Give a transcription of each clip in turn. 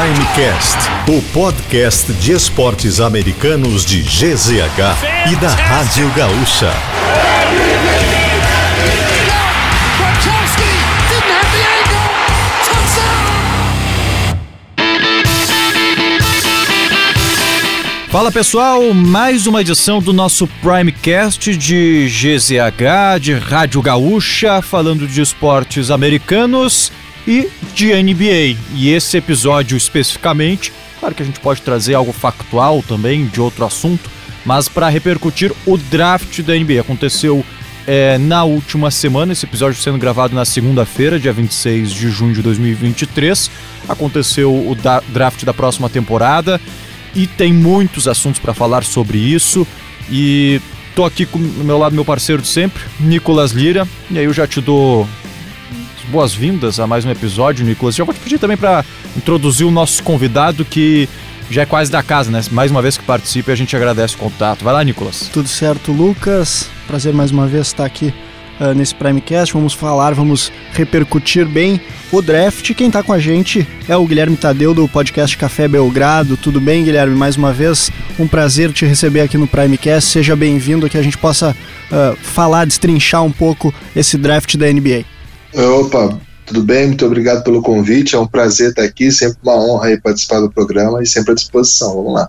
Primecast, o podcast de esportes americanos de GZH e da Rádio Gaúcha. Fala pessoal, mais uma edição do nosso Primecast de GZH, de Rádio Gaúcha, falando de esportes americanos e de NBA. E esse episódio especificamente, claro que a gente pode trazer algo factual também de outro assunto, mas para repercutir o draft da NBA. Aconteceu é, na última semana, esse episódio sendo gravado na segunda-feira, dia 26 de junho de 2023. Aconteceu o da draft da próxima temporada e tem muitos assuntos para falar sobre isso. E tô aqui com o meu lado meu parceiro de sempre, Nicolas Lira, e aí eu já te dou boas-vindas a mais um episódio, Nicolas. Já vou te pedir também para introduzir o nosso convidado que já é quase da casa, né? Mais uma vez que participe, a gente agradece o contato. Vai lá, Nicolas. Tudo certo, Lucas. Prazer mais uma vez estar aqui uh, nesse Primecast. Vamos falar, vamos repercutir bem o draft. Quem está com a gente é o Guilherme Tadeu do podcast Café Belgrado. Tudo bem, Guilherme? Mais uma vez, um prazer te receber aqui no Primecast. Seja bem-vindo, que a gente possa uh, falar, destrinchar um pouco esse draft da NBA. Opa, tudo bem? Muito obrigado pelo convite. É um prazer estar aqui, sempre uma honra participar do programa e sempre à disposição. Vamos lá.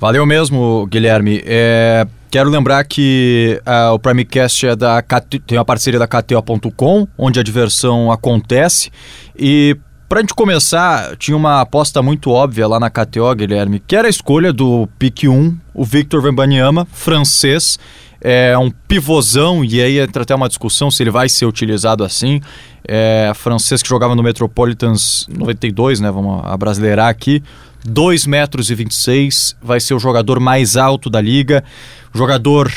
Valeu mesmo, Guilherme. É, quero lembrar que uh, o Primecast é da tem uma parceria da KTO.com, onde a diversão acontece. E para a gente começar, tinha uma aposta muito óbvia lá na KTO, Guilherme, que era a escolha do pick 1, o Victor Wembanyama, francês é um pivôzão, e aí entra até uma discussão se ele vai ser utilizado assim. É, francês que jogava no Metropolitans 92, né? Vamos abrasileirar aqui. 2 metros e 26, vai ser o jogador mais alto da liga. Jogador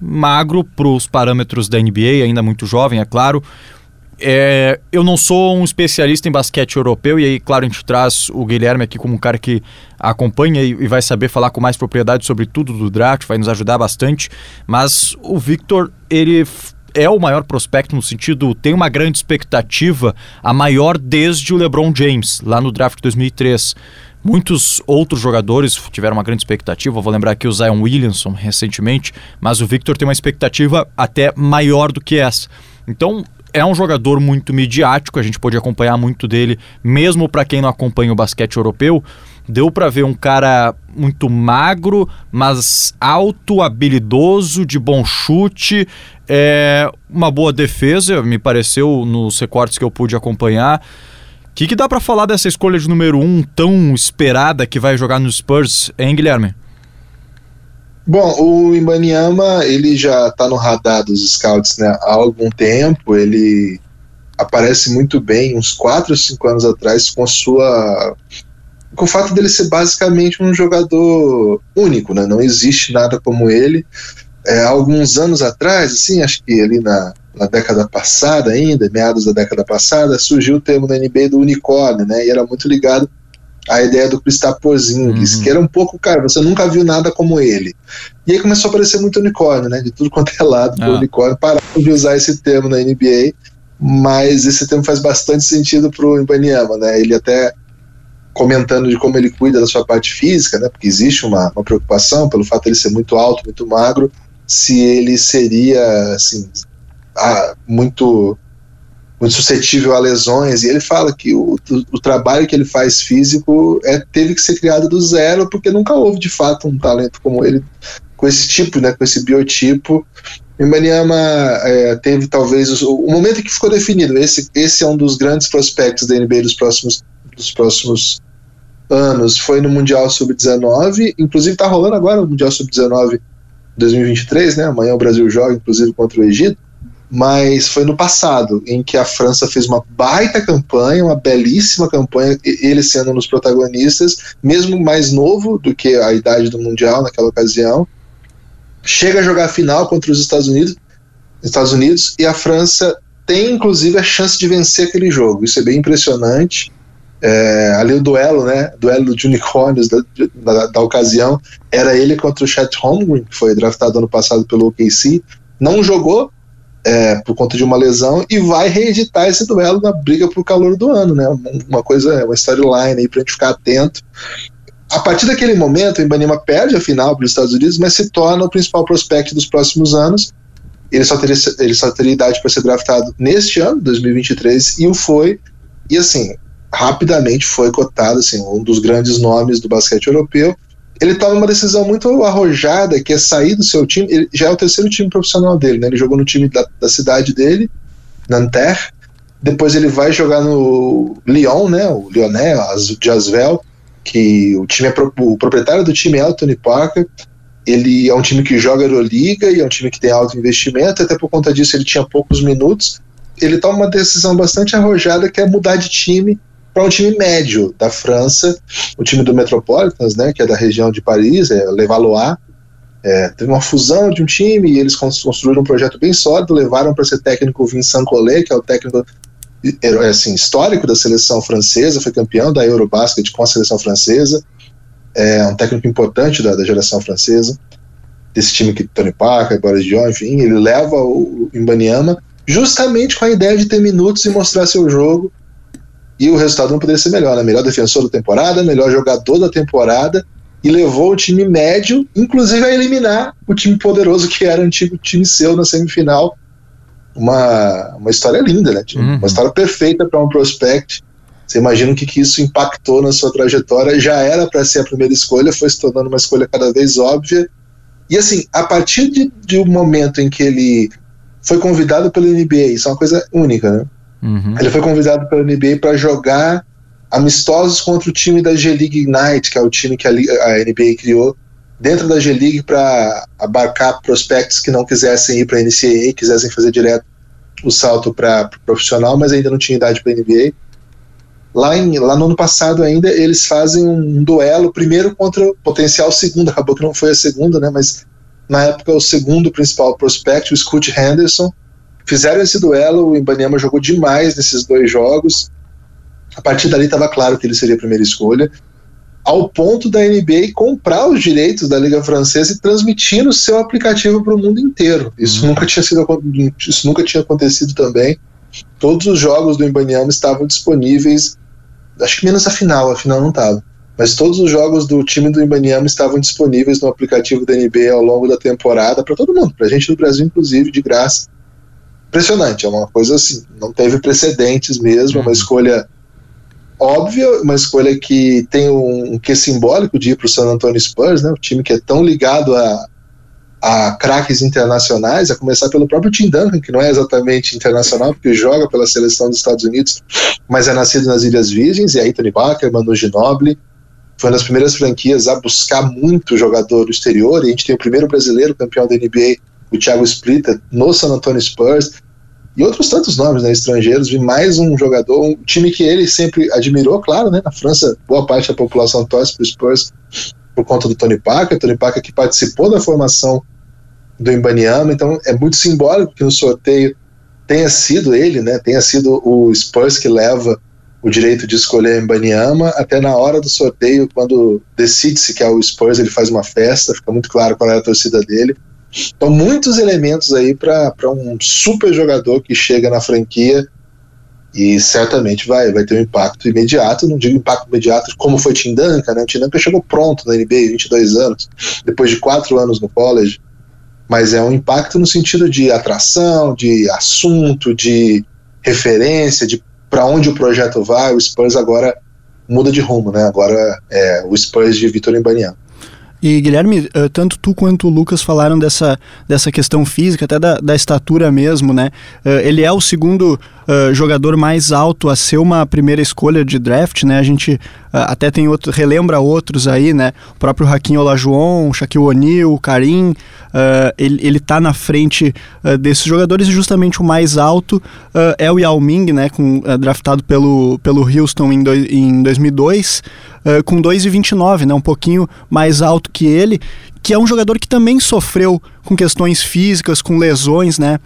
magro para os parâmetros da NBA, ainda muito jovem, é claro. É, eu não sou um especialista em basquete europeu, e aí, claro, a gente traz o Guilherme aqui como um cara que acompanha e, e vai saber falar com mais propriedade sobre tudo do draft, vai nos ajudar bastante. Mas o Victor, ele é o maior prospecto no sentido, tem uma grande expectativa, a maior desde o LeBron James, lá no draft de 2003. Muitos outros jogadores tiveram uma grande expectativa, vou lembrar aqui o Zion Williamson recentemente, mas o Victor tem uma expectativa até maior do que essa. Então, é um jogador muito midiático, a gente pode acompanhar muito dele, mesmo para quem não acompanha o basquete europeu. Deu para ver um cara muito magro, mas alto, habilidoso, de bom chute, é uma boa defesa, me pareceu nos recortes que eu pude acompanhar. O que, que dá para falar dessa escolha de número um tão esperada que vai jogar no Spurs, hein, Guilherme? Bom, o Imbaniama, ele já está no radar dos scouts né, há algum tempo, ele aparece muito bem, uns 4 ou 5 anos atrás, com a sua... com o fato dele ser basicamente um jogador único, né, não existe nada como ele. É, alguns anos atrás, assim, acho que ali na, na década passada ainda, meados da década passada, surgiu o termo na NBA do unicórnio, né, e era muito ligado a ideia do Kristaps Porzingis, uhum. que era um pouco, cara, você nunca viu nada como ele. E aí começou a aparecer muito unicórnio, né, de tudo quanto é lado ah. unicórnio, pararam de usar esse termo na NBA, mas esse termo faz bastante sentido pro Ibaniama, né, ele até comentando de como ele cuida da sua parte física, né, porque existe uma, uma preocupação pelo fato de ele ser muito alto, muito magro, se ele seria, assim, muito muito suscetível a lesões, e ele fala que o, o, trabalho que ele faz físico é, teve que ser criado do zero, porque nunca houve de fato um talento como ele, com esse tipo, né, com esse biotipo. E Maniama é, teve talvez o, o, momento que ficou definido, esse, esse é um dos grandes prospectos da NBA dos próximos, dos próximos anos, foi no Mundial Sub-19, inclusive está rolando agora o Mundial Sub-19 2023, né, amanhã o Brasil joga, inclusive, contra o Egito, mas foi no passado, em que a França fez uma baita campanha, uma belíssima campanha, ele sendo um dos protagonistas, mesmo mais novo do que a idade do Mundial naquela ocasião. Chega a jogar a final contra os Estados Unidos, Estados Unidos e a França tem inclusive a chance de vencer aquele jogo. Isso é bem impressionante. É, ali o duelo, né? Duelo de unicórnios da, da, da, ocasião era ele contra o Chet Holmgren, que foi draftado ano passado pelo OKC. Não jogou, é, por conta de uma lesão e vai reeditar esse duelo na briga por calor do ano, né? Uma coisa, uma storyline aí pra gente ficar atento. A partir daquele momento, o Ibanema perde a final para os Estados Unidos, mas se torna o principal prospect dos próximos anos. Ele só teria, ele só teria idade para ser draftado neste ano, 2023, e o foi. E assim, rapidamente foi cotado, assim, um dos grandes nomes do basquete europeu ele toma uma decisão muito arrojada, que é sair do seu time. Ele já é o terceiro time profissional dele, né? Ele jogou no time da, da cidade dele, Nanterre. Depois ele vai jogar no Lyon, né? O Lyonnais, de Asvel, que o time é pro, o proprietário do time é o Tony Parker. Ele é um time que joga Euroliga e é um time que tem alto investimento, até por conta disso ele tinha poucos minutos. Ele toma uma decisão bastante arrojada que é mudar de time para um time médio da França, o time do Metropolitans, né, que é da região de Paris, é Levallois, é, teve uma fusão de um time e eles construíram um projeto bem sólido, levaram para ser técnico o Vincent Collet, que é o técnico é, assim, histórico da seleção francesa, foi campeão da Eurobasket com a seleção francesa, é um técnico importante da, da geração francesa, desse time que Tony Parker, Boris Dion, enfim, ele leva o Imbaniama justamente com a ideia de ter minutos e mostrar seu jogo e o resultado não poderia ser melhor, né? Melhor defensor da temporada, melhor jogador da temporada e levou o time médio, inclusive a eliminar o time poderoso que era o antigo time seu na semifinal. Uma, uma história linda, né? Uhum. Uma história perfeita para um prospect. Você imagina o que, que isso impactou na sua trajetória? Já era para ser a primeira escolha, foi se tornando uma escolha cada vez óbvia. E assim, a partir de, de um momento em que ele foi convidado pela NBA, isso é uma coisa única, né? Uhum. Ele foi convidado pela NBA para jogar amistosos contra o time da G-League Ignite, que é o time que a, a NBA criou dentro da G-League para abarcar prospectos que não quisessem ir para a NCAA, quisessem fazer direto o salto para pro profissional, mas ainda não tinha idade para a NBA. Lá, em, lá no ano passado ainda eles fazem um duelo primeiro contra o potencial segundo, acabou que não foi a segunda, né, mas na época o segundo principal prospect, o Scoot Henderson, Fizeram esse duelo, o Ibanema jogou demais nesses dois jogos. A partir dali estava claro que ele seria a primeira escolha, ao ponto da NBA comprar os direitos da Liga Francesa e transmitir o seu aplicativo para o mundo inteiro. Isso, uhum. nunca tinha sido, isso nunca tinha acontecido também. Todos os jogos do Ibanema estavam disponíveis, acho que menos a final, a final não estava. Mas todos os jogos do time do Ibanema estavam disponíveis no aplicativo da NBA ao longo da temporada para todo mundo, para a gente do Brasil, inclusive, de graça impressionante. É uma coisa assim, não teve precedentes mesmo, é uma uhum. escolha óbvia, uma escolha que tem um, um que simbólico de ir para o San Antonio Spurs, né? O time que é tão ligado a, a craques internacionais, a começar pelo próprio Tim Duncan, que não é exatamente internacional, porque joga pela seleção dos Estados Unidos, mas é nascido nas Ilhas Virgens, e aí Tony Parker, Manu Ginobili, foi uma das primeiras franquias a buscar muito jogador do exterior, e a gente tem o primeiro brasileiro campeão da NBA o Thiago Splitter no San Antonio Spurs e outros tantos nomes né, estrangeiros, vi mais um jogador, um time que ele sempre admirou, claro, né, na França boa parte da população torce para o Spurs por conta do Tony Parker, Tony Parker que participou da formação do Imbaniama, então é muito simbólico que no sorteio tenha sido ele, né, tenha sido o Spurs que leva o direito de escolher Imbaniama, até na hora do sorteio, quando decide-se que é o Spurs, ele faz uma festa, fica muito claro qual é a torcida dele, então, muitos elementos aí para um super jogador que chega na franquia e certamente vai, vai ter um impacto imediato. Não digo impacto imediato como foi Tim Duncan, né? O Tim Duncan chegou pronto na NBA, 22 anos, depois de quatro anos no college, mas é um impacto no sentido de atração, de assunto, de referência, de para onde o projeto vai. O Spurs agora muda de rumo, né? Agora é o Spurs de Vitor Embaniano. E Guilherme, eh, tanto tu quanto o Lucas falaram dessa, dessa questão física, até da, da estatura mesmo, né? Eh, ele é o segundo uh, jogador mais alto a ser uma primeira escolha de draft, né? A gente uh, até tem outro, relembra outros aí, né? O próprio Hakim Olajuwon, Shaquille O'Neal, Karim, uh, ele, ele tá na frente desses jogadores e justamente o mais alto é o Yao Ming, né? Com, draftado pelo, pelo Houston em, do, em 2002, com 2,29, né? Um pouquinho mais alto que ele, que é um jogador que também sofreu com questões físicas, com lesões, né?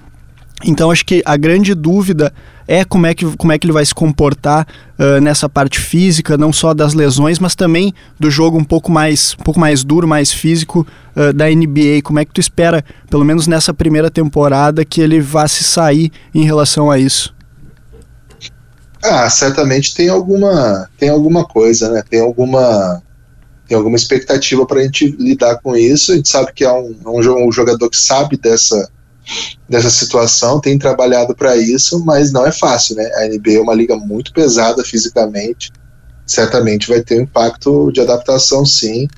Então acho que a grande dúvida é como é que, como é que ele vai se comportar uh, nessa parte física, não só das lesões, mas também do jogo um pouco mais, um pouco mais duro, mais físico uh, da NBA. Como é que tu espera, pelo menos nessa primeira temporada, que ele vá se sair em relação a isso? Ah, certamente tem alguma, tem alguma coisa, né? Tem alguma, tem alguma expectativa para a gente lidar com isso. A gente sabe que é um, é um jogador que sabe dessa dessa situação, tem trabalhado para isso, mas não é fácil, né? A NBA é uma liga muito pesada fisicamente, certamente vai ter um impacto de adaptação, sim.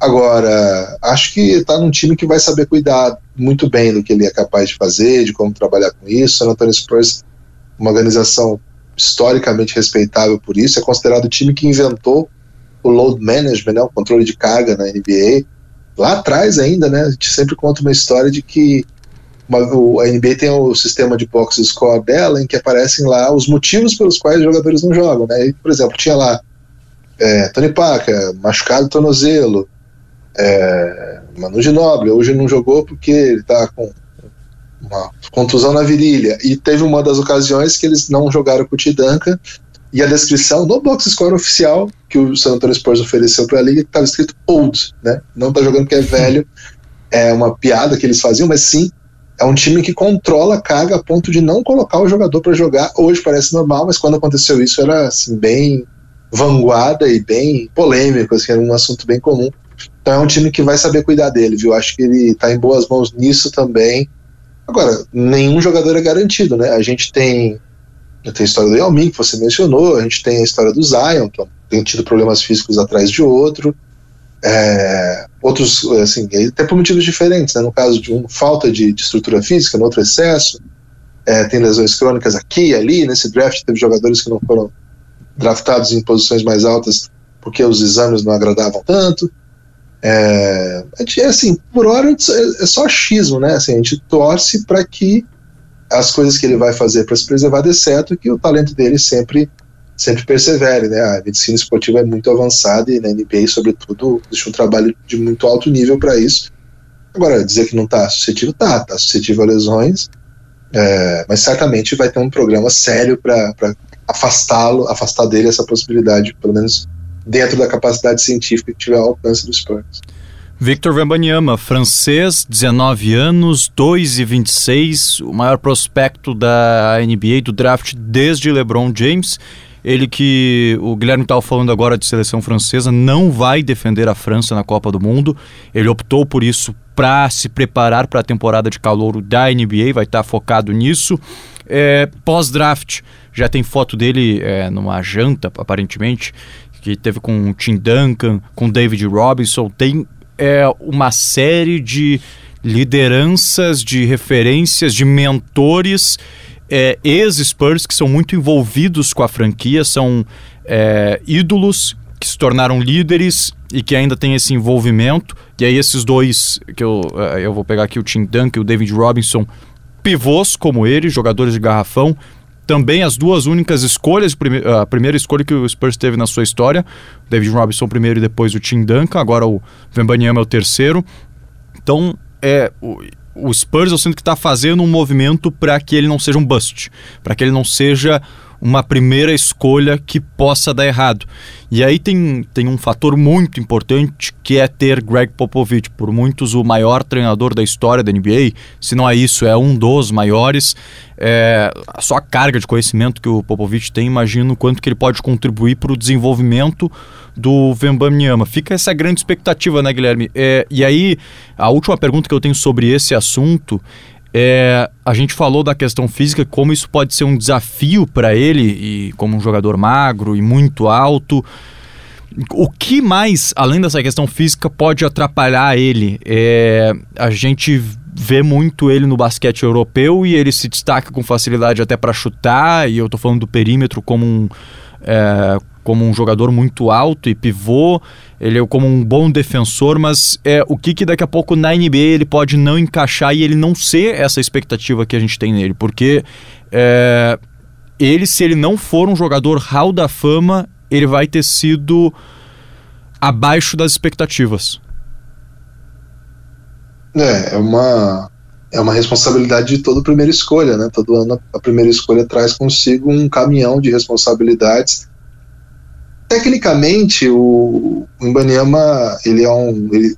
Agora, acho que está num time que vai saber cuidar muito bem do que ele é capaz de fazer, de como trabalhar com isso. San Antonio Spurs, uma organização historicamente respeitável por isso, é considerado o time que inventou o load management, né, o controle de carga na NBA. Lá atrás ainda, né, a gente sempre conta uma história de que a NBA tem o sistema de box score dela, em que aparecem lá os motivos pelos quais os jogadores não jogam. Né? E, por exemplo, tinha lá é, Tony Paca, machucado tornozelo, é, Manu Ginóbili, hoje não jogou porque ele está com uma contusão na virilha. E teve uma das ocasiões que eles não jogaram com o Tidanka e a descrição no box score oficial que o San Antonio Spurs ofereceu para a liga estava escrito old, né? Não está jogando porque é velho. É uma piada que eles faziam, mas sim é um time que controla a carga a ponto de não colocar o jogador para jogar. Hoje parece normal, mas quando aconteceu isso era assim, bem vanguarda e bem polêmico, assim, era um assunto bem comum. Então é um time que vai saber cuidar dele, viu? Acho que ele está em boas mãos nisso também. Agora, nenhum jogador é garantido, né? A gente tem, tem a história do Yao Ming, que você mencionou, a gente tem a história do Zion, que tem tido problemas físicos atrás de outro. É, outros, assim, até por motivos diferentes, né? no caso de um falta de, de estrutura física, no outro excesso, é, tem lesões crônicas aqui e ali, nesse draft teve jogadores que não foram draftados em posições mais altas porque os exames não agradavam tanto. É, assim, por hora é, é só achismo, né? Assim, a gente torce para que as coisas que ele vai fazer para se preservar dê certo e que o talento dele sempre sempre persevere, né? A medicina esportiva é muito avançada e na NBA, sobretudo, existe um trabalho de muito alto nível para isso. Agora, dizer que não está suscetível, tá, está suscetível a lesões, é, mas certamente vai ter um programa sério para afastá-lo, afastar dele essa possibilidade, pelo menos dentro da capacidade científica que tiver ao alcance do Spurs. Victor Wembanyama, francês, 19 anos, 2,26, o maior prospecto da NBA do draft desde LeBron James. Ele que o Guilherme estava falando agora de seleção francesa, não vai defender a França na Copa do Mundo. Ele optou por isso para se preparar para a temporada de calouro da NBA, vai estar tá focado nisso. É, Pós-draft, já tem foto dele é, numa janta, aparentemente, que teve com o Tim Duncan, com David Robinson. Tem é, uma série de lideranças, de referências, de mentores é, ex-Spurs que são muito envolvidos com a franquia, são é, ídolos que se tornaram líderes e que ainda tem esse envolvimento. E aí esses dois, que eu, é, eu vou pegar aqui o Tim Duncan e o David Robinson, pivôs como ele, jogadores de garrafão, também as duas únicas escolhas, a primeira escolha que o Spurs teve na sua história, David Robinson primeiro e depois o Tim Duncan, agora o Vembanyama é o terceiro. Então, é, o Spurs eu sinto que está fazendo um movimento para que ele não seja um bust, para que ele não seja uma primeira escolha que possa dar errado. E aí tem, tem um fator muito importante que é ter Greg Popovich, por muitos o maior treinador da história da NBA, se não é isso, é um dos maiores. É, só a carga de conhecimento que o Popovich tem, imagino quanto que ele pode contribuir para o desenvolvimento do Vembanyama. Fica essa grande expectativa, né, Guilherme? É, e aí, a última pergunta que eu tenho sobre esse assunto é, a gente falou da questão física, como isso pode ser um desafio para ele, e como um jogador magro e muito alto. O que mais, além dessa questão física, pode atrapalhar ele? É, a gente vê muito ele no basquete europeu e ele se destaca com facilidade até para chutar, e eu estou falando do perímetro como um. É, como um jogador muito alto e pivô, ele é como um bom defensor, mas é o que, que daqui a pouco na NBA ele pode não encaixar e ele não ser essa expectativa que a gente tem nele, porque é, ele, se ele não for um jogador hall da fama, ele vai ter sido abaixo das expectativas. É, é uma, é uma responsabilidade de toda primeira escolha, né? Todo ano a primeira escolha traz consigo um caminhão de responsabilidades. Tecnicamente, o, o ele é um ele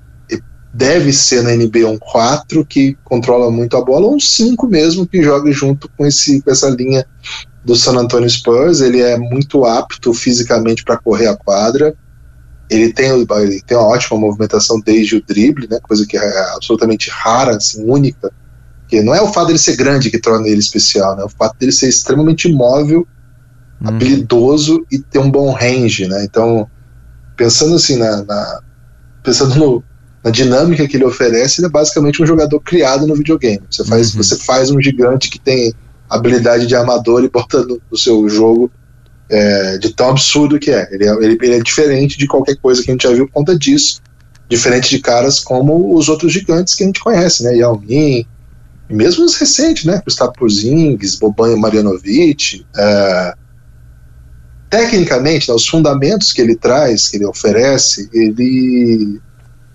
deve ser na NBA um 4 que controla muito a bola, ou um 5 mesmo que joga junto com esse com essa linha do San Antonio Spurs. Ele é muito apto fisicamente para correr a quadra. Ele tem, ele tem uma ótima movimentação desde o drible, né, coisa que é absolutamente rara, assim, única porque não é o fato dele ser grande que torna ele especial, né? O fato dele ser extremamente móvel, uhum. habilidoso e ter um bom range, né? Então, pensando assim na, na pensando no, na dinâmica que ele oferece, ele é basicamente um jogador criado no videogame. Você faz, uhum. você faz um gigante que tem habilidade de amador e bota no, no seu jogo é, de tão absurdo que é. Ele, é. ele, ele é diferente de qualquer coisa que a gente já viu por conta disso. Diferente de caras como os outros gigantes que a gente conhece, né? Yao Ming, mesmo os recentes, né? Gustavo Porzingis, Boban Marjanovic, é, tecnicamente, né, os fundamentos que ele traz, que ele oferece, ele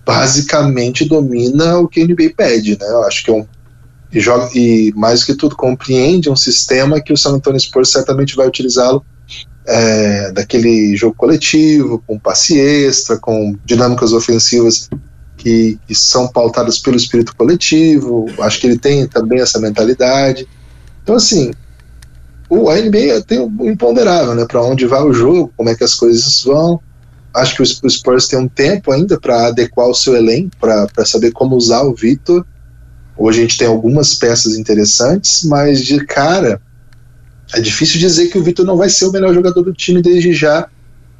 basicamente domina o que a NBA pede, né? Eu acho que é um e, joga, e mais que tudo compreende um sistema que o San Antonio Spurs certamente vai utilizá-lo é, daquele jogo coletivo, com passe extra, com dinâmicas ofensivas que, que, são pautadas pelo espírito coletivo. Acho que ele tem também essa mentalidade. Então, assim, o a NBA tem um imponderável, né? Para onde vai o jogo, como é que as coisas vão. Acho que o Spurs tem um tempo ainda para adequar o seu elenco, para saber como usar o Vitor. Hoje a gente tem algumas peças interessantes, mas de cara é difícil dizer que o Vitor não vai ser o melhor jogador do time desde já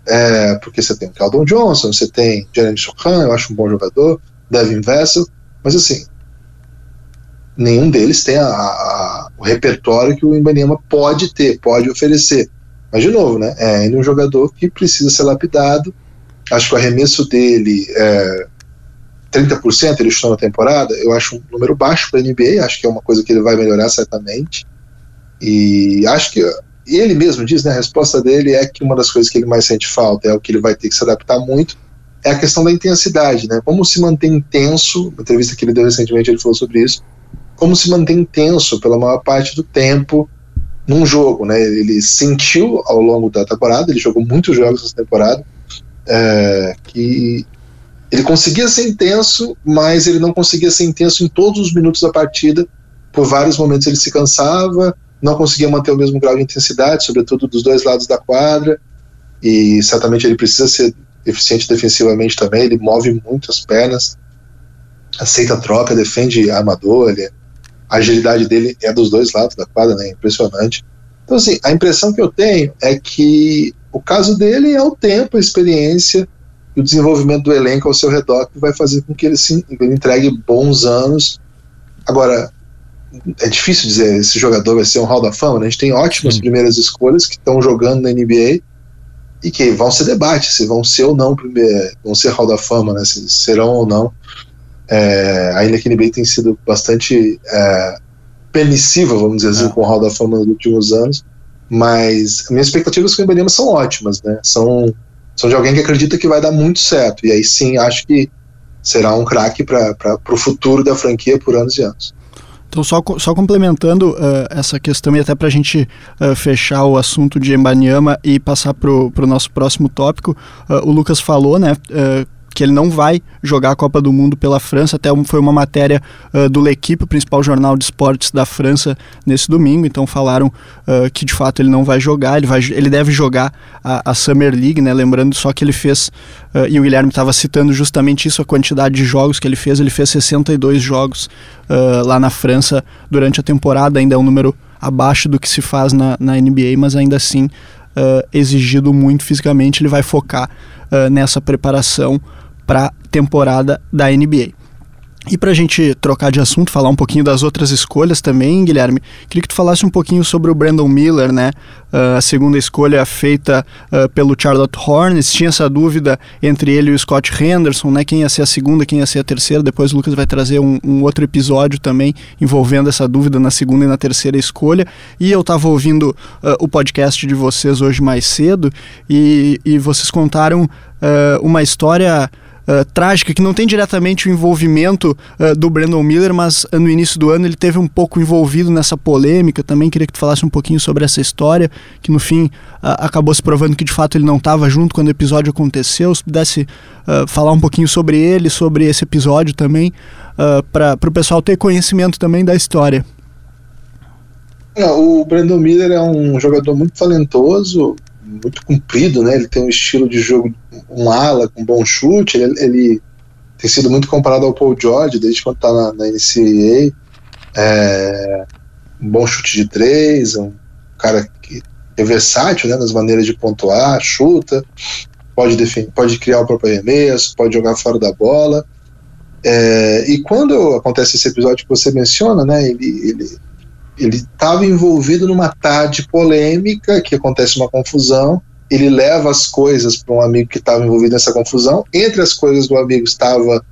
é, porque você tem o Caldon Johnson, você tem Jeremy Sohan, eu acho um bom jogador, Devin Vessel, mas assim, nenhum deles tem a, a, o repertório que o Ibanema pode ter, pode oferecer. Mas, de novo, né, é ainda um jogador que precisa ser lapidado. Acho que o arremesso dele é 30%, ele chutou na temporada, eu acho um número baixo para a NBA, acho que é uma coisa que ele vai melhorar certamente. E acho que ele mesmo diz, né, a resposta dele é que uma das coisas que ele mais sente falta, é o que ele vai ter que se adaptar muito, é a questão da intensidade, né? Como se mantém intenso, na entrevista que ele deu recentemente ele falou sobre isso, como se mantém intenso pela maior parte do tempo num jogo, né? Ele sentiu ao longo da temporada, ele jogou muitos jogos essa temporada, é, que ele conseguia ser intenso, mas ele não conseguia ser intenso em todos os minutos da partida. Por vários momentos ele se cansava, não conseguia manter o mesmo grau de intensidade, sobretudo dos dois lados da quadra, e certamente ele precisa ser eficiente defensivamente também, ele move muito as pernas, aceita a troca, defende armador, ele, a agilidade dele é dos dois lados da quadra, né, impressionante. Então, assim, a impressão que eu tenho é que o caso dele é o tempo, a experiência e o desenvolvimento do elenco ao seu redor que vai fazer com que ele, se, ele entregue bons anos. Agora, é difícil dizer esse jogador vai ser um Hall da Fama, né? A gente tem ótimas Sim. primeiras escolhas que estão jogando na NBA e que vão ser debate se vão ser ou não vão ser Hall da Fama, né? Se serão ou não. É, ainda que a NBA tem sido bastante é, permissiva, vamos dizer assim, é. com o Hall da Fama nos últimos anos, mas minhas expectativas com o Ibaniama são ótimas, né? São, são de alguém que acredita que vai dar muito certo, e aí sim acho que será um craque para o futuro da franquia por anos e anos. Então, só, só complementando uh, essa questão e até para a gente uh, fechar o assunto de Embanyama e passar para o nosso próximo tópico, uh, o Lucas falou, né, que ele não vai jogar a Copa do Mundo pela França. Até foi uma matéria uh, do L'Equipe, o principal jornal de esportes da França, nesse domingo. Então falaram uh, que de fato ele não vai jogar, ele, vai, ele deve jogar a, a Summer League, né? Lembrando só que ele fez, uh, e o Guilherme estava citando justamente isso, a quantidade de jogos que ele fez. Ele fez 62 jogos lá na França durante a temporada, ainda é um número abaixo do que se faz na, na NBA, mas ainda assim exigido muito fisicamente. Ele vai focar nessa preparação para a temporada da NBA. E para a gente trocar de assunto, falar um pouquinho das outras escolhas também, Guilherme, queria que tu falasse um pouquinho sobre o Brandon Miller, né? Uh, a segunda escolha feita uh, pelo Charlotte Hornets. Tinha essa dúvida entre ele e o Scott Henderson, né? Quem ia ser a segunda, quem ia ser a terceira. Depois o Lucas vai trazer um, um outro episódio também envolvendo essa dúvida na segunda e na terceira escolha. E eu estava ouvindo uh, o podcast de vocês hoje mais cedo e, e vocês contaram uma história uh, trágica, que não tem diretamente o envolvimento uh, do Brandon Miller, mas no início do ano ele teve um pouco envolvido nessa polêmica. Também queria que tu falasse um pouquinho sobre essa história, que no fim acabou se provando que de fato ele não estava junto quando o episódio aconteceu. Se pudesse falar um pouquinho sobre ele, sobre esse episódio também, para o pessoal ter conhecimento também da história. Não, o Brandon Miller é um jogador muito talentoso, muito comprido, né? Ele tem um estilo de jogo, um ala com bom chute. Ele, ele tem sido muito comparado ao Paul George desde quando está na, na NCAA. É, um bom chute de três, um cara que é versátil né, nas maneiras de pontuar, chuta, pode, defender, pode criar o próprio arremesso, pode jogar fora da bola. É, e quando acontece esse episódio que você menciona, né, ele, ele ele estava envolvido numa tarde polêmica, que acontece uma confusão, ele leva as coisas para um amigo que estava envolvido nessa confusão, entre as coisas do amigo estava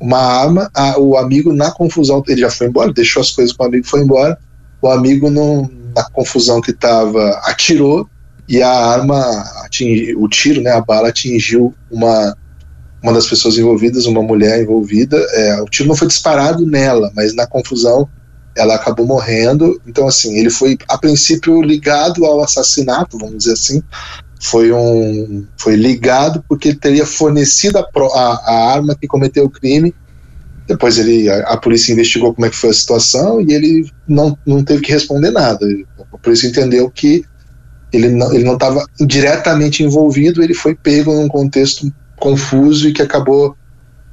uma arma, a, o amigo na confusão, ele já foi embora, deixou as coisas com o amigo foi embora, o amigo na confusão que estava atirou e a arma, atingiu, o tiro, né, a bala atingiu uma, uma das pessoas envolvidas, uma mulher envolvida, é, o tiro não foi disparado nela, mas na confusão ela acabou morrendo. Então, assim, ele foi a princípio ligado ao assassinato, vamos dizer assim. Foi um, foi ligado porque ele teria fornecido a, a, a arma que cometeu o crime. Depois ele, a, a, polícia investigou como é que foi a situação e ele não, não teve que responder nada. A polícia entendeu que ele não ele não estava diretamente envolvido. Ele foi pego num contexto confuso e que acabou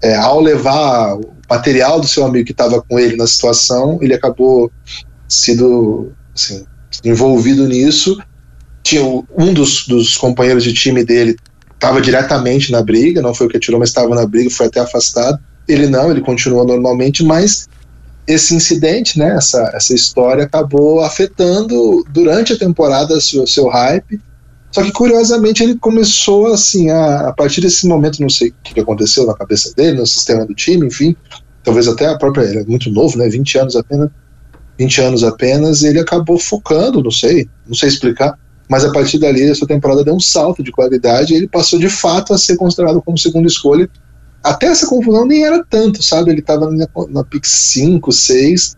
é, ao levar material do seu amigo que estava com ele na situação, ele acabou sendo assim, envolvido nisso. Tinha um dos, dos companheiros de time dele estava diretamente na briga, não foi o que atirou, mas estava na briga, foi até afastado. Ele não, ele continuou normalmente, mas esse incidente, né, essa, essa história acabou afetando durante a temporada o seu, seu hype só que curiosamente ele começou assim, a, a partir desse momento, não sei o que aconteceu na cabeça dele, no sistema do time, enfim, talvez até a própria, ele é muito novo, né, 20 anos apenas, 20 anos apenas, ele acabou focando, não sei, não sei explicar, mas a partir dali essa temporada deu um salto de qualidade e ele passou de fato a ser considerado como segunda escolha. Até essa confusão nem era tanto, sabe? Ele estava na, na pick 5, 6,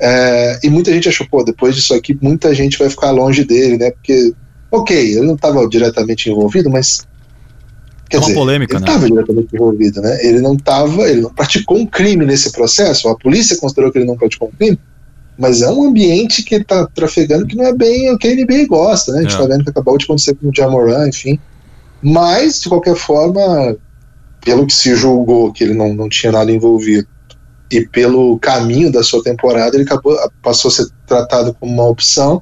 é, e muita gente achou, pô, depois disso aqui, muita gente vai ficar longe dele, né? Porque Ok, ele não estava diretamente envolvido, mas. Quer é uma dizer, polêmica, ele estava né? diretamente envolvido, né? Ele não estava, ele não praticou um crime nesse processo. A polícia considerou que ele não praticou um crime, mas é um ambiente que está trafegando que não é bem o que a NBA gosta, né? A gente está é. vendo que acabou de acontecer com o Jamoran, enfim. Mas, de qualquer forma, pelo que se julgou que ele não, não tinha nada envolvido e pelo caminho da sua temporada, ele acabou, passou a ser tratado como uma opção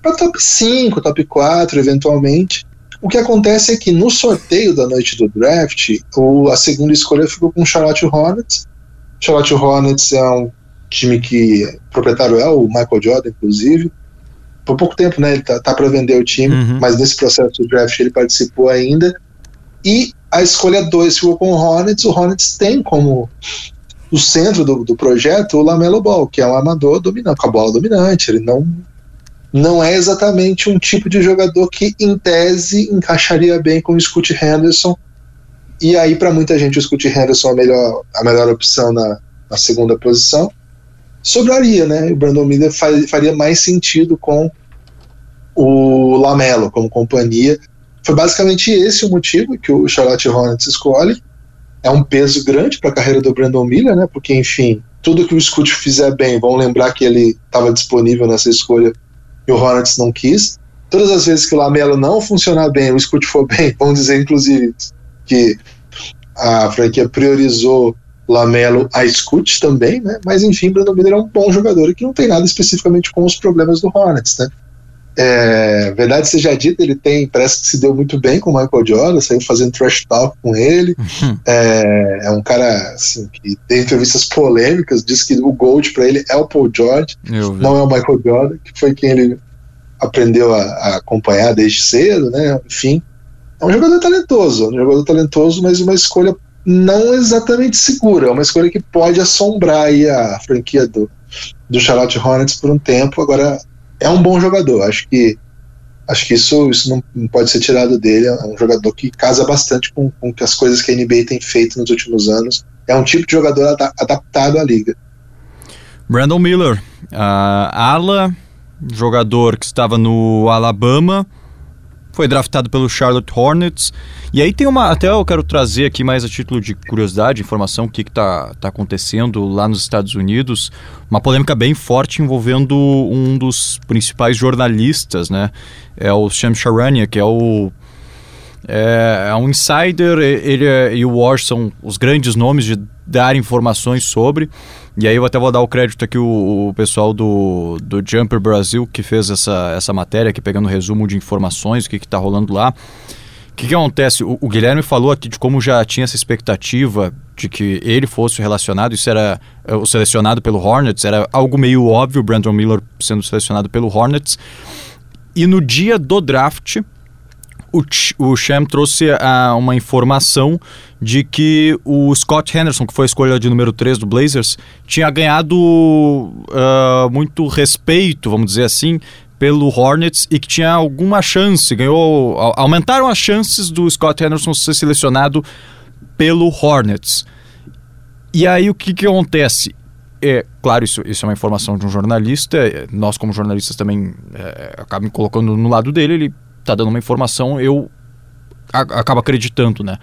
para top 5, top 4, eventualmente. O que acontece é que no sorteio da noite do draft, o, a segunda escolha ficou com o Charlotte Hornets. Charlotte Hornets é um time que o proprietário é o Michael Jordan, inclusive. Por pouco tempo, né? Ele tá, tá para vender o time, uhum. mas nesse processo do draft ele participou ainda. E a escolha 2 ficou com o Hornets. O Hornets tem como o centro do, do projeto o Lamelo Ball, que é um armador dominante, com a bola dominante. Ele não não é exatamente um tipo de jogador que, em tese, encaixaria bem com o Scott Henderson. E aí, para muita gente, o Scott Henderson é a melhor, a melhor opção na, na segunda posição. Sobraria, né? O Brandon Miller faria mais sentido com o Lamelo como companhia. Foi basicamente esse o motivo que o Charlotte Hornets escolhe. É um peso grande para a carreira do Brandon Miller, né? Porque, enfim, tudo que o Scoot fizer bem, vão lembrar que ele estava disponível nessa escolha e o Hornets não quis. Todas as vezes que o Lamelo não funcionar bem, o Scoot for bem, vamos dizer inclusive que a franquia priorizou Lamelo a Scoot também, né? Mas enfim, Brandon Miller é um bom jogador que não tem nada especificamente com os problemas do Hornets, né? É, verdade seja dita, ele tem, parece que se deu muito bem com o Michael Jordan, saiu fazendo trash talk com ele. Uhum. É, é, um cara assim, que tem entrevistas polêmicas, diz que o Gold para ele é o Paul George, não é o Michael Jordan, que foi quem ele aprendeu a, a, acompanhar desde cedo, né? Enfim, é um jogador talentoso, um jogador talentoso, mas uma escolha não exatamente segura, é uma escolha que pode assombrar a franquia do, do Charlotte Hornets por um tempo. Agora, é um bom jogador. Acho que Acho que isso, isso não, não pode ser tirado dele. É um jogador que casa bastante com, com as coisas que a NBA tem feito nos últimos anos. É um tipo de jogador ad adaptado à liga. Brandon Miller, uh, ala, jogador que estava no Alabama, foi draftado pelo Charlotte Hornets. E aí tem uma. Até eu quero trazer aqui mais a título de curiosidade, informação, o que está tá acontecendo lá nos Estados Unidos. Uma polêmica bem forte envolvendo um dos principais jornalistas, né? É o Sham Charania, que é o. É, é um insider, ele é, e o War são os grandes nomes de dar informações sobre. E aí eu até vou dar o crédito aqui o, o pessoal do, do Jumper Brasil que fez essa, essa matéria aqui, pegando resumo de informações, o que está rolando lá. O que, que acontece? O, o, Guilherme falou aqui de como já tinha essa expectativa de que ele fosse relacionado, isso era é, o selecionado pelo Hornets, era algo meio óbvio, Brandon Miller sendo selecionado pelo Hornets. E no dia do draft, o, o Sham trouxe uh, uma informação de que o Scott Henderson, que foi a escolha de número 3 do Blazers, tinha ganhado uh, muito respeito, vamos dizer assim, pelo Hornets e que tinha alguma chance, ganhou. Aumentaram as chances do Scott Henderson ser selecionado pelo Hornets. E aí o que, que acontece? É, claro, isso, isso é uma informação de um jornalista. Nós, como jornalistas, também é, acabam colocando no lado dele. Ele tá dando uma informação, eu acabo acreditando, né?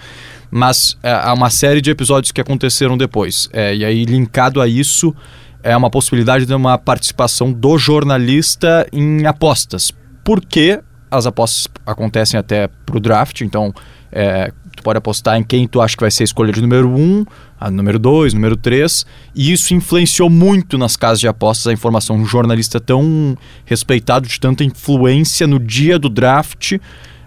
Mas é, há uma série de episódios que aconteceram depois. É, e aí, linkado a isso, é uma possibilidade de uma participação do jornalista em apostas. Porque as apostas acontecem até pro draft, então é, tu pode apostar em quem tu acha que vai ser a escolha de número 1, um, a número 2, número 3, e isso influenciou muito nas casas de apostas a informação. Um jornalista tão respeitado, de tanta influência no dia do draft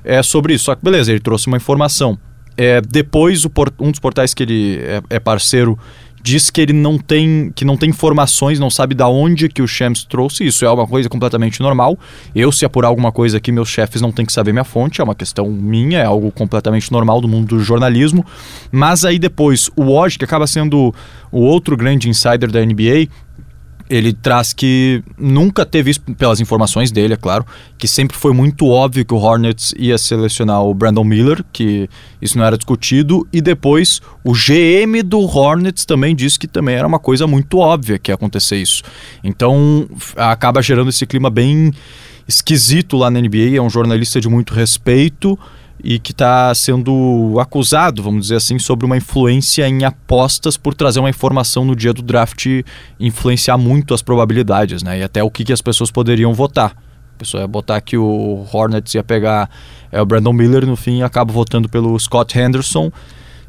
é, sobre isso. Só que beleza, ele trouxe uma informação. É, depois, um dos portais que ele é, é parceiro diz que ele não tem que não tem informações, não sabe da onde que o Shams trouxe. Isso é uma coisa completamente normal. Eu, se apurar alguma coisa aqui, meus chefes não têm que saber minha fonte, é uma questão minha, é algo completamente normal do mundo do jornalismo. Mas aí depois, o Woj, que acaba sendo o outro grande insider da NBA, ele traz que nunca teve isso, pelas informações dele, é claro, que sempre foi muito óbvio que o Hornets ia selecionar o Brandon Miller, que isso não era discutido, e depois o GM do Hornets também disse que também era uma coisa muito óbvia que ia acontecer isso. Então acaba gerando esse clima bem esquisito lá na NBA, é um jornalista de muito respeito e que está sendo acusado, vamos dizer assim, sobre uma influência em apostas por trazer uma informação no dia do draft influenciar muito as probabilidades, né? E até o que, que as pessoas poderiam votar. A pessoa ia botar que o Hornets ia pegar é, o Brandon Miller, no fim acaba votando pelo Scott Henderson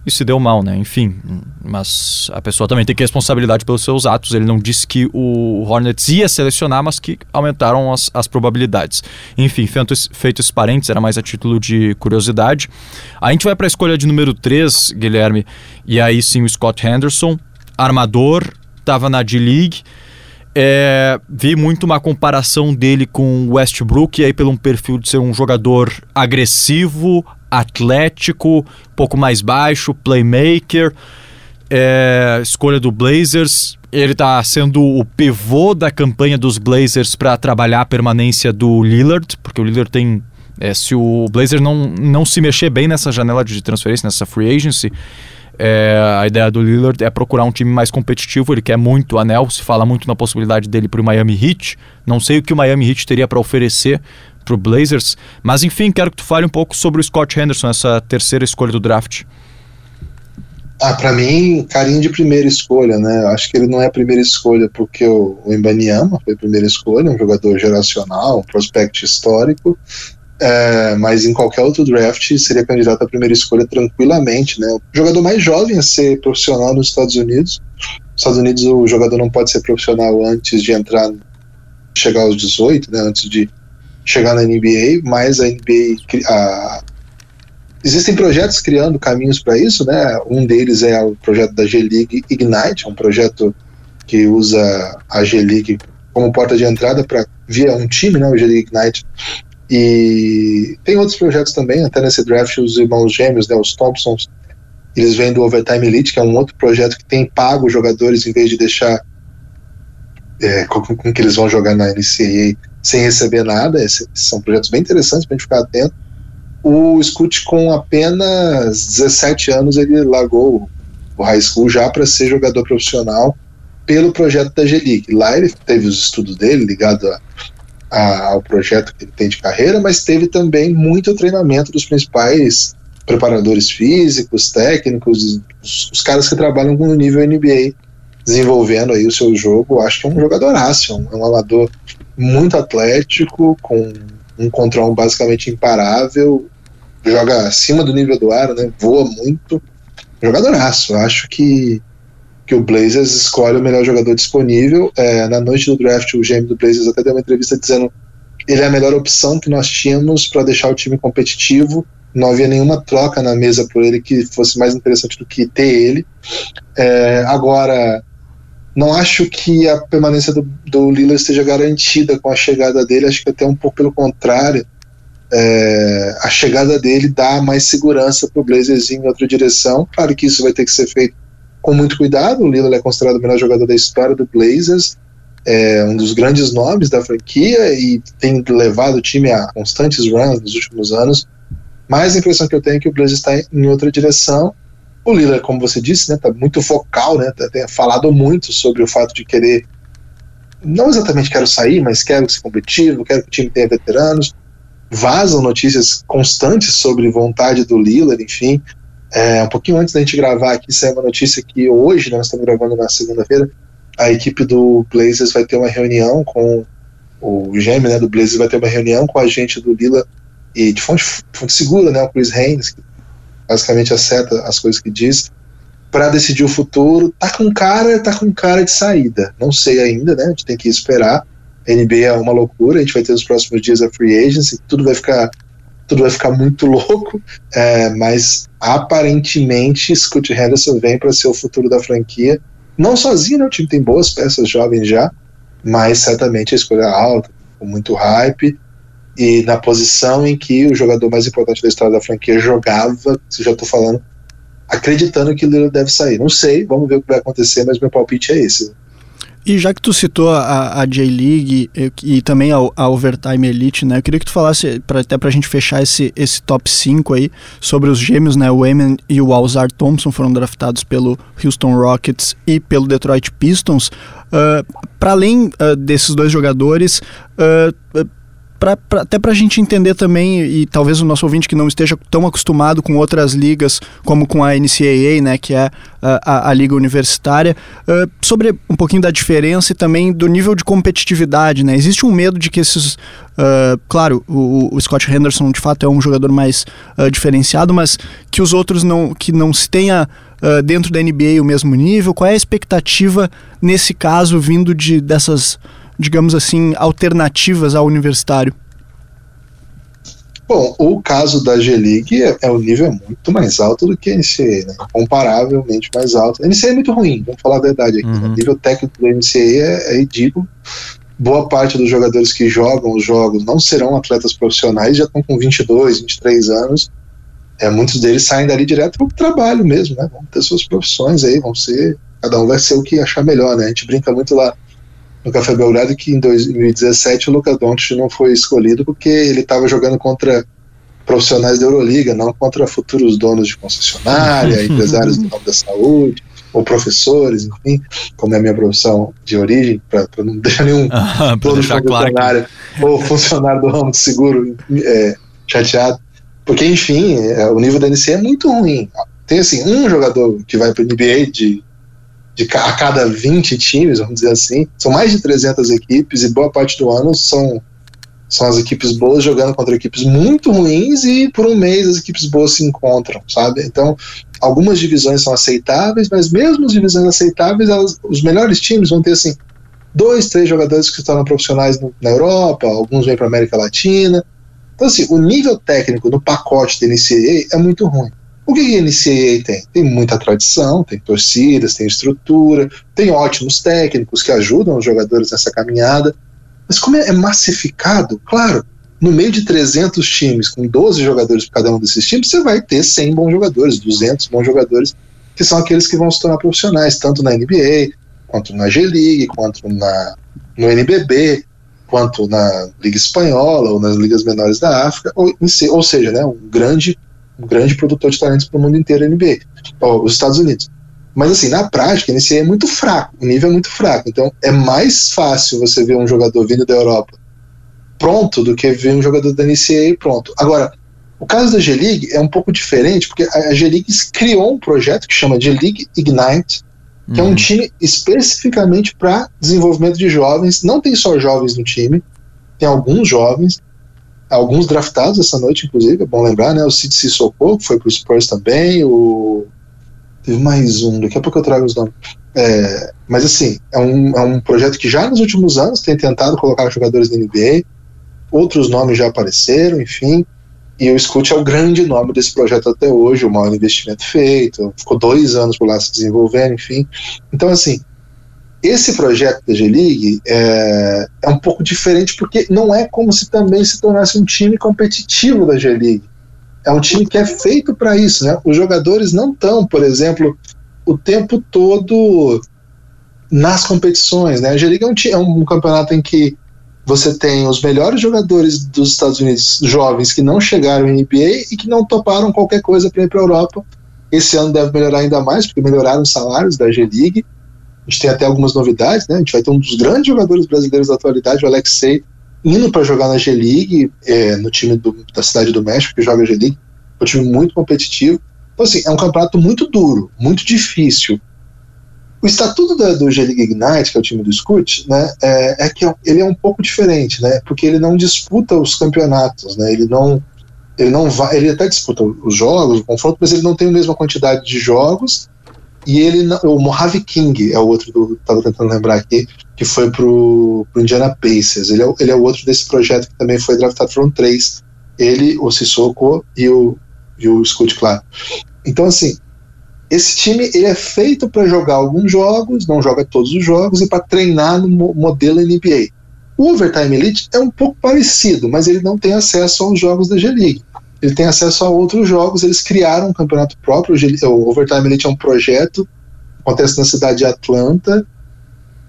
e se deu mal, né? Enfim, mas a pessoa também tem que responsabilidade pelos seus atos. Ele não disse que o Hornets ia selecionar, mas que aumentaram as, as probabilidades. Enfim, feito, feito esses parênteses, era mais a título de curiosidade. A gente vai para a escolha de número 3, Guilherme, e aí sim o Scott Henderson, armador, estava na D-League. É, vi muito uma comparação dele com o Westbrook, aí pelo um perfil de ser um jogador agressivo, atlético, um pouco mais baixo, playmaker. É, escolha do Blazers. Ele está sendo o pivô da campanha dos Blazers para trabalhar a permanência do Lillard, porque o Lillard tem. É, se o Blazer não, não se mexer bem nessa janela de transferência, nessa free agency, é, a ideia do Lillard é procurar um time mais competitivo. Ele quer muito anel, se fala muito na possibilidade dele para o Miami Heat. Não sei o que o Miami Heat teria para oferecer para o Blazers. Mas enfim, quero que tu fale um pouco sobre o Scott Henderson, essa terceira escolha do draft. Ah, para mim, carinho de primeira escolha, né? Acho que ele não é a primeira escolha porque o, o Embanyama foi a primeira escolha, um jogador geracional, prospect histórico. É, mas em qualquer outro draft seria candidato à primeira escolha tranquilamente, né? O jogador mais jovem a ser profissional nos Estados Unidos. Nos Estados Unidos o jogador não pode ser profissional antes de entrar, chegar aos 18, né? Antes de chegar na NBA, mas a NBA. A, existem projetos criando caminhos para isso, né? Um deles é o projeto da G-League Ignite, um projeto que usa a G-League como porta de entrada para via um time, né? O G-League Ignite. E tem outros projetos também, até nesse draft, os irmãos gêmeos, né? Os Thompsons, eles vêm do Overtime Elite, que é um outro projeto que tem pago os jogadores em vez de deixar é, com, com que eles vão jogar na NCAA sem receber nada. São projetos bem interessantes para a gente ficar atento. O Scoot, com apenas 17 anos, ele largou o high school já para ser jogador profissional pelo projeto da G-League. Lá ele teve os estudos dele ligado a, a, ao projeto que ele tem de carreira, mas teve também muito treinamento dos principais preparadores físicos, técnicos, os, os caras que trabalham com o nível NBA, desenvolvendo aí o seu jogo. Acho que é um jogador ácido, é um amador muito atlético, com um controle basicamente imparável, joga acima do nível do ar, né? Voa muito. Jogadoraço. Acho que, que o Blazers escolhe o melhor jogador disponível. É, na noite do draft, o GM do Blazers até deu uma entrevista dizendo ele é a melhor opção que nós tínhamos para deixar o time competitivo. Não havia nenhuma troca na mesa por ele que fosse mais interessante do que ter ele. É, agora, não acho que a permanência do, do Lillard esteja garantida com a chegada dele, acho que até um pouco pelo contrário. É, a chegada dele dá mais segurança para o Blazers em outra direção. Claro que isso vai ter que ser feito com muito cuidado. O Lillard é considerado o melhor jogador da história do Blazers, é um dos grandes nomes da franquia e tem levado o time a constantes runs nos últimos anos. Mas a impressão que eu tenho é que o Blazers está em outra direção o Lillard, como você disse, né, tá muito focal, né, tá, tem falado muito sobre o fato de querer, não exatamente quero sair, mas quero ser competitivo, quero que o time tenha veteranos. Vazam notícias constantes sobre vontade do Lillard, enfim. É, um pouquinho antes da gente gravar aqui, saiu uma notícia que hoje, né, nós estamos gravando na segunda-feira, a equipe do Blazers vai ter uma reunião com o gêmeo né, do Blazers vai ter uma reunião com a agente do Lillard e de fonte, fonte segura, né, o Chris Haynes, que basicamente acerta as coisas que diz, para decidir o futuro. Tá com cara, tá com cara de saída. Não sei ainda, né? A gente tem que esperar. NBA é uma loucura, a gente vai ter nos próximos dias a free agency, tudo vai ficar tudo vai ficar muito louco, é, mas aparentemente Scott Henderson vem para ser o futuro da franquia. Não sozinho, né? O time tem boas peças jovens já, mas certamente a escolha alta, com muito hype e na posição em que o jogador mais importante da história da franquia jogava, se já estou falando, acreditando que Lillard deve sair. Não sei, vamos ver o que vai acontecer, mas meu palpite é esse. E já que tu citou a, a J-League e, e, também a, a, Overtime Elite, né? Eu queria que tu falasse, pra, até pra gente fechar esse, esse top 5 aí, sobre os gêmeos, né? O Eamon e o Alzar Thompson foram draftados pelo Houston Rockets e pelo Detroit Pistons. Uh, para além uh, desses dois jogadores, uh, pra, pra, até para a gente entender também, e talvez o nosso ouvinte que não esteja tão acostumado com outras ligas, como com a NCAA, né, que é a, a liga universitária, uh, sobre um pouquinho da diferença e também do nível de competitividade. Né? Existe um medo de que esses. Uh, claro, o, o, Scott Henderson de fato é um jogador mais uh, diferenciado, mas que os outros não, que não se tenha dentro da NBA o mesmo nível. Qual é a expectativa nesse caso vindo de dessas digamos assim, alternativas ao universitário? Bom, o caso da G-League é, é um nível muito mais alto do que a NCAA, né? comparavelmente mais alto. A NCAA é muito ruim, vamos falar a verdade aqui. Né? Uhum. O nível técnico da NCAA é, é ridículo. Boa parte dos jogadores que jogam os jogos não serão atletas profissionais, já estão com 22, 23 anos. É, muitos deles saem dali direto para o trabalho mesmo, né? Vão ter suas profissões aí, vão ser. Cada um vai ser o que achar melhor, né? A gente brinca muito lá no Café Belgrado que em 2017 o Luca Doncic não foi escolhido porque ele estava jogando contra profissionais da Euroliga, não contra futuros donos de concessionária, empresários do ramo da saúde, ou professores, enfim, como é a minha profissão de origem, para não deixar nenhum ah, dono de concessionária claro ou funcionário do ramo de seguro é, chateado. Porque, enfim, é, o nível da NC é muito ruim. Tem, assim, um jogador que vai para o NBA de de a cada 20 times, vamos dizer assim. São mais de 300 equipes e boa parte do ano são, são as equipes boas jogando contra equipes muito ruins e por um mês as equipes boas se encontram, sabe? Então, algumas divisões são aceitáveis, mas mesmo as divisões aceitáveis, elas, os melhores times vão ter assim dois, três jogadores que estão profissionais no, na Europa, alguns vêm para América Latina. Então, assim, o nível técnico no pacote da NCAA é muito ruim. O que a NCAA tem? Tem muita tradição, tem torcidas, tem estrutura, tem ótimos técnicos que ajudam os jogadores nessa caminhada. Mas como é massificado, claro, no meio de 300 times, com 12 jogadores para cada um desses times, você vai ter 100 bons jogadores, 200 bons jogadores, que são aqueles que vão se tornar profissionais, tanto na NBA, quanto na G-League, quanto na, no NBB, quanto na Liga Espanhola ou nas ligas menores da África, ou, ou seja, né, um grande, um grande produtor de talentos para o mundo inteiro, NBA, os Estados Unidos. Mas assim, na prática, a NCAA é muito fraco, o nível é muito fraco. Então é mais fácil você ver um jogador vindo da Europa pronto do que ver um jogador da NCAA pronto. Agora, o caso da G-League é um pouco diferente, porque a G-League criou um projeto que chama G-League Ignite, que uhum. é um uhum. time especificamente para desenvolvimento de jovens. Não tem só jovens no time, tem alguns jovens, alguns draftados essa noite, inclusive, é bom lembrar, né? O Cid que foi pro Spurs também, o Teve mais um, daqui a pouco eu trago os nomes. É, mas assim, é um, é um projeto que já nos últimos anos tem tentado colocar jogadores da NBA, outros nomes já apareceram, enfim, e o Scoot é o grande nome desse projeto até hoje, o maior investimento feito, ficou dois anos por lá se desenvolvendo, enfim. Então, assim, esse projeto da G-League é, é um pouco diferente porque não é como se também se tornasse um time competitivo da G-League é um time que é feito para isso, né? Os jogadores não estão, por exemplo, o tempo todo nas competições, né? A G-League é um, é um campeonato em que você tem os melhores jogadores dos Estados Unidos, jovens, que não chegaram em NBA e que não toparam qualquer coisa para ir para a Europa. Esse ano deve melhorar ainda mais, porque melhoraram os salários da G-League. A gente tem até algumas novidades, né? A gente vai ter um dos grandes jogadores brasileiros da atualidade, o Alexei, indo para jogar na G-League, é, no time do, da Cidade do México, que joga G-League, é um time muito competitivo. Então, assim, é um campeonato muito duro, muito difícil. O estatuto da, do G-League Ignite, que é o time do Scoot, né, é, é que é ele é um pouco diferente, né, porque ele não disputa os campeonatos, né, ele não, ele não vai, ele até disputa os jogos, o confronto, mas ele não tem a mesma quantidade de jogos, e ele, o Mojave King é o outro, do, tava tentando lembrar aqui, que foi pro, pro Indiana Pacers. Ele é, ele é o outro desse projeto que também foi draftado, foram três. Ele, o Sissoko e o, e o Scott Clark. Então, assim, esse time ele é feito para jogar alguns jogos, não joga todos os jogos, e para treinar no modelo NBA. O Overtime Elite é um pouco parecido, mas ele não tem acesso aos jogos da G-League. Ele tem acesso a outros jogos, eles criaram um campeonato próprio. O Overtime Elite é um projeto, acontece na cidade de Atlanta,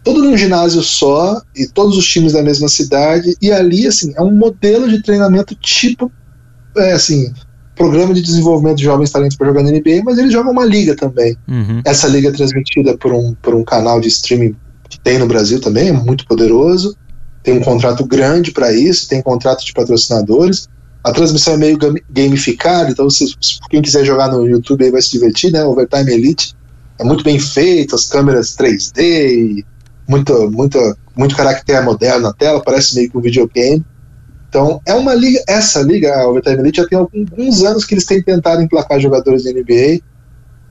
todo num ginásio só e todos os times da mesma cidade e ali assim é um modelo de treinamento tipo é, assim programa de desenvolvimento de jovens talentos para jogar na NBA mas eles jogam uma liga também uhum. essa liga é transmitida por um por um canal de streaming que tem no Brasil também é muito poderoso tem um contrato grande para isso tem contrato de patrocinadores a transmissão é meio gamificada então se, quem quiser jogar no YouTube aí vai se divertir né Overtime Elite é muito bem feito as câmeras 3D muito, muito, muito caractere moderno na tela, parece meio que um videogame. Então, é uma liga, essa liga, a Overtime Elite, já tem alguns anos que eles têm tentado emplacar jogadores da NBA,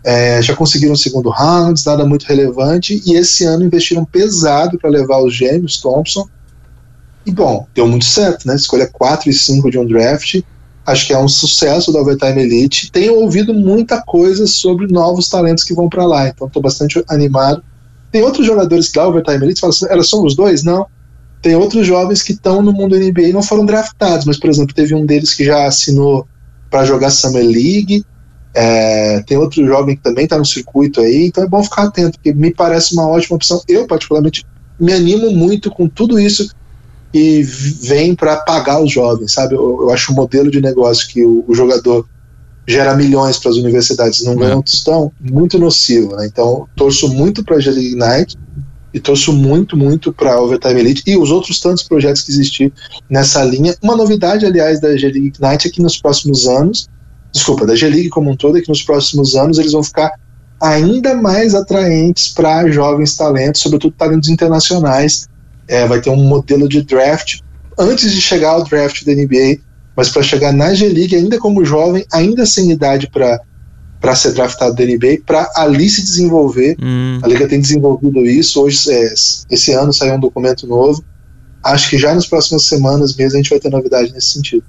é, já conseguiram o segundo round, nada muito relevante, e esse ano investiram pesado para levar os gêmeos, Thompson, e bom, deu muito certo, né? Escolha 4 e 5 de um draft, acho que é um sucesso da Overtime Elite. Tenho ouvido muita coisa sobre novos talentos que vão para lá, então estou bastante animado tem outros jogadores da Overtime Elite, falam assim, elas são os dois? Não. Tem outros jovens que estão no mundo NBA e não foram draftados, mas, por exemplo, teve um deles que já assinou para jogar Summer League. É, tem outro jovem que também está no circuito aí, então é bom ficar atento, porque me parece uma ótima opção. Eu, particularmente, me animo muito com tudo isso e vem para pagar os jovens, sabe? Eu, eu, acho o modelo de negócio que o, o jogador gera milhões para as universidades não ganham é. tostão, muito nocivo. Né? Então, torço muito para a Ignite e torço muito, muito para a Overtime Elite e os outros tantos projetos que existem nessa linha. Uma novidade, aliás, da G Ignite é que nos próximos anos, desculpa, da G League como um todo, é que nos próximos anos eles vão ficar ainda mais atraentes para jovens talentos, sobretudo talentos internacionais. É, vai ter um modelo de draft antes de chegar ao draft da NBA mas para chegar na G-League ainda como jovem, ainda sem idade para para ser draftado da NBA, para ali se desenvolver. Hum. A Liga tem desenvolvido isso. Hoje, é, esse ano saiu um documento novo. Acho que já nas próximas semanas mesmo a gente vai ter novidade nesse sentido.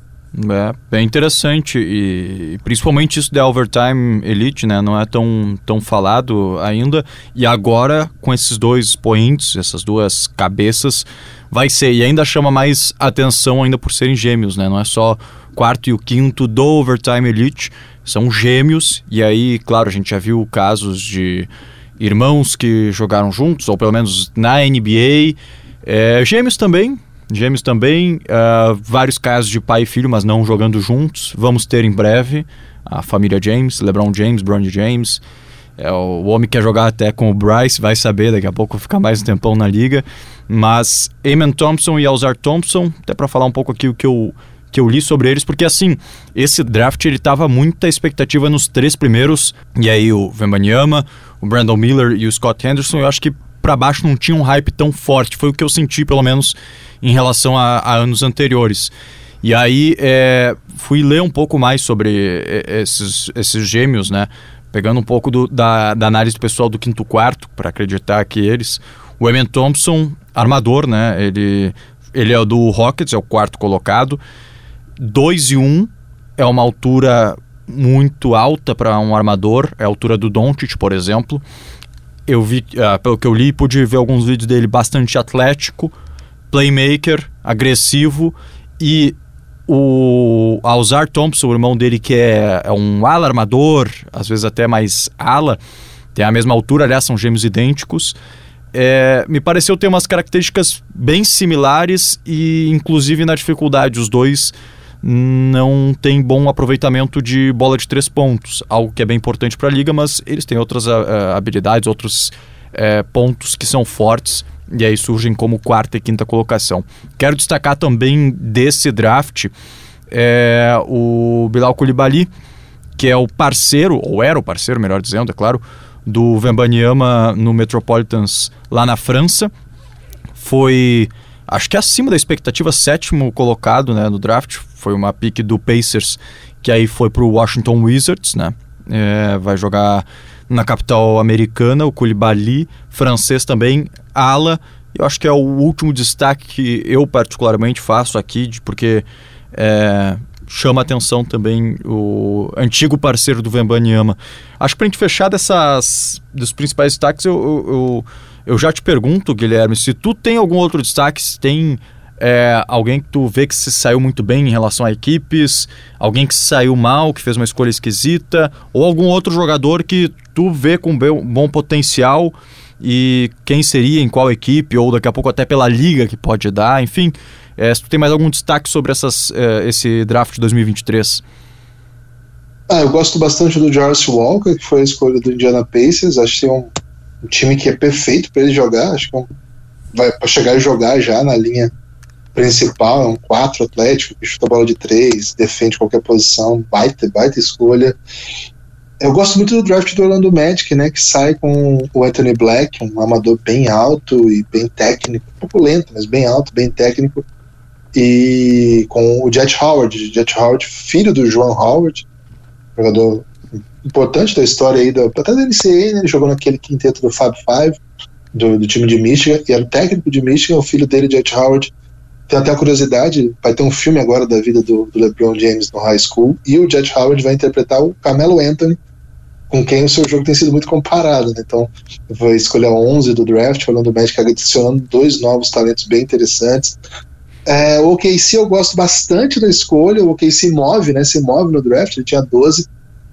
É, é interessante e principalmente isso da Overtime Elite, né? Não é tão, tão falado ainda. E agora, com esses dois expoentes, essas duas cabeças, vai ser. E ainda chama mais atenção ainda por serem gêmeos, né? Não é só quarto e o quinto do Overtime Elite, são gêmeos. E aí, claro, a gente já viu casos de irmãos que jogaram juntos, ou pelo menos na NBA. É, gêmeos também, Gêmeos também, uh, vários casos de pai e filho, mas não jogando juntos. Vamos ter em breve a família James, LeBron James, Bronny James. É, o homem quer jogar até com o Bryce, vai saber, daqui a pouco ficar mais um tempão na liga. Mas Eamon Thompson e Alzar Thompson, até para falar um pouco aqui o que eu, que eu li sobre eles, porque assim, esse draft ele tava muita expectativa nos três primeiros, e aí o Vembanyama, o Brandon Miller e o Scott Henderson, eu acho que para baixo não tinha um hype tão forte, foi o que eu senti pelo menos em relação a, a anos anteriores. E aí é, fui ler um pouco mais sobre esses, esses gêmeos, né? Pegando um pouco do, da, da análise do pessoal do quinto quarto, para acreditar que eles. O Emen Thompson, armador, né? Ele, ele é do Rockets, é o quarto colocado. 2 e 1 um, é uma altura muito alta para um armador, é a altura do Doncic, por exemplo. Eu vi, uh, pelo que eu li, pude ver alguns vídeos dele bastante atlético, playmaker, agressivo e o Alzar Thompson, o irmão dele, que é, é um ala armador, às vezes até mais ala, tem a mesma altura, aliás, são gêmeos idênticos. É, me pareceu ter umas características bem similares e, inclusive, na dificuldade, os dois não têm bom aproveitamento de bola de três pontos, algo que é bem importante para a liga, mas eles têm outras uh, habilidades, outros uh, pontos que são fortes e aí surgem como quarta e quinta colocação. Quero destacar também desse draft é, o Bilal Koulibaly, que é o parceiro, ou era o parceiro, melhor dizendo, é claro, do Vembanyama no Metropolitans lá na França. Foi, acho que acima da expectativa, sétimo colocado né, no draft. Foi uma pick do Pacers, que aí foi para o Washington Wizards, né? É, vai jogar na capital americana, o Koulibaly, francês também, ala. Eu acho que é o último destaque que eu particularmente faço aqui, porque é, chama atenção também o antigo parceiro do Vembanyama. Acho que para a gente fechar dessas, dos principais destaques, eu, eu, eu, já te pergunto, Guilherme, se tu tem algum outro destaque, se tem é, alguém que tu vê que se saiu muito bem em relação a equipes, alguém que saiu mal, que fez uma escolha esquisita, ou algum outro jogador que tu vê com bom potencial e quem seria, em qual equipe, ou daqui a pouco até pela liga que pode dar, enfim. É, se tu tem mais algum destaque sobre essas, é, esse draft de 2023? Ah, eu gosto bastante do Jarvis Walker, que foi a escolha do Indiana Pacers. Acho que tem um, um time que é perfeito para ele jogar. Acho que é vai para chegar e jogar já na linha principal. É um 4 atlético que chuta bola de 3, defende qualquer posição. Baita, baita escolha. Eu gosto muito do draft do Orlando Magic, né, que sai com o Anthony Black, um amador bem alto e bem técnico, um pouco lento, mas bem alto, bem técnico, e com o Jet Howard, Jet Howard, filho do João Howard, jogador importante da história aí, do, até da NCAA, né, ele jogou naquele quinteto do Fab Five, do, do, time de Michigan, e era o técnico de Michigan, o filho dele, Jet Howard, tem até a curiosidade, vai ter um filme agora da vida do, do LeBron James no high school, e o Jet Howard vai interpretar o Camelo Anthony, com quem o seu jogo tem sido muito comparado. Né? Então, vou escolher a 11 do draft, falando do Magic, adicionando dois novos talentos bem interessantes. É, o OKC eu gosto bastante da escolha, o OKC move, né? Se move no draft, ele tinha 12,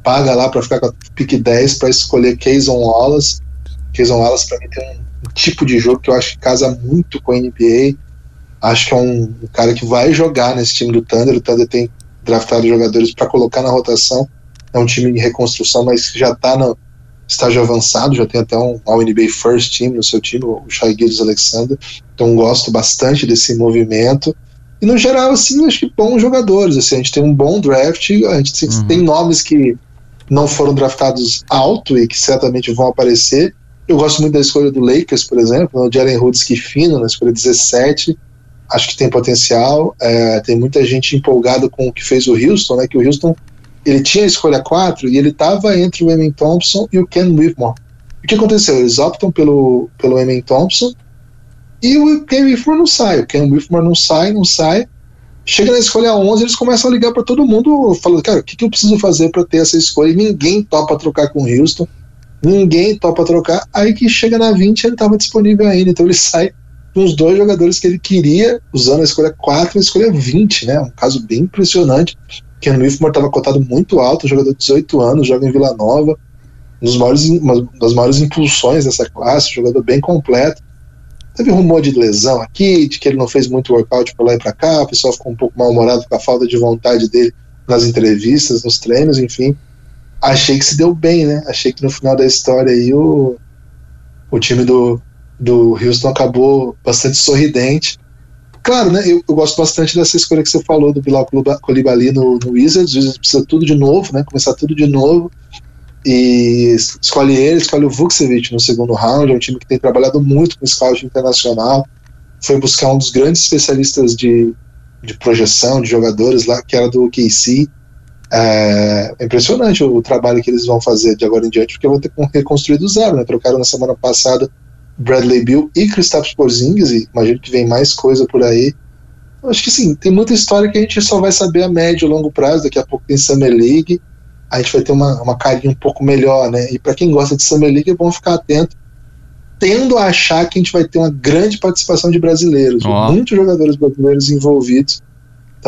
paga lá para ficar com a pick 10 para escolher Kayson Wallace. Kayson Wallace para mim tem um, tipo de jogo que eu acho que casa muito com a NBA. Acho que é um, um cara que vai jogar nesse time do Thunder. O Thunder tem draftado jogadores para colocar na rotação é um time de reconstrução, mas já está no estágio avançado, já tem até um All-NBA First Team no seu time, o Shai Gildes Alexander, então gosto bastante desse movimento. E no geral, assim, acho que bons jogadores, assim, a gente tem um bom draft, a gente uhum. tem nomes que não foram draftados alto e que certamente vão aparecer. Eu gosto muito da escolha do Lakers, por exemplo, o Jalen Hudson fino na escolha 17, acho que tem potencial. É, tem muita gente empolgada com o que fez o Houston, né? Que o Houston ele tinha a escolha 4 e ele estava entre o Emin Thompson e o Ken Whitmore. O que aconteceu? Eles optam pelo, pelo Emin Thompson e o Ken Whitmore não sai. O Ken Whitmore não sai, não sai. Chega na escolha 11, eles começam a ligar para todo mundo, falando, cara, o que, que eu preciso fazer para ter essa escolha? E ninguém topa trocar com o Houston, ninguém topa trocar. Aí que chega na 20, ele estava disponível ainda, então ele sai com os dois jogadores que ele queria, usando a escolha 4 e a escolha 20, né? Um caso bem impressionante. Ken Whitmore estava cotado muito alto, jogador de 18 anos, joga em Vila Nova, um dos maiores, uma das maiores impulsões dessa classe, jogador bem completo. Teve rumor de lesão aqui, de que ele não fez muito workout para lá e para cá, o pessoal ficou um pouco mal-humorado com a falta de vontade dele nas entrevistas, nos treinos, enfim. Achei que se deu bem, né? Achei que no final da história aí o, o time do, do Houston acabou bastante sorridente. Claro, né? Eu, eu gosto bastante dessa escolha que você falou do Bilal Colibali no, no Wizards. O Wizards precisa tudo de novo, né? Começar tudo de novo. E escolhe ele, escolhe o Vukcevic no segundo round. É um time que tem trabalhado muito com scout internacional. Foi buscar um dos grandes especialistas de, de projeção de jogadores lá, que era do KC. É, é impressionante o, o, trabalho que eles vão fazer de agora em diante, porque vão ter que reconstruir do zero, né? Trocaram na semana passada Bradley Bill e Kristaps Porzingis, e imagino que vem mais coisa por aí. Acho que sim, tem muita história que a gente só vai saber a médio e longo prazo. Daqui a pouco tem Summer League, a gente vai ter uma, uma carinha um pouco melhor, né? E para quem gosta de Summer League é bom ficar atento. Tendo a achar que a gente vai ter uma grande participação de brasileiros, oh. muitos jogadores brasileiros envolvidos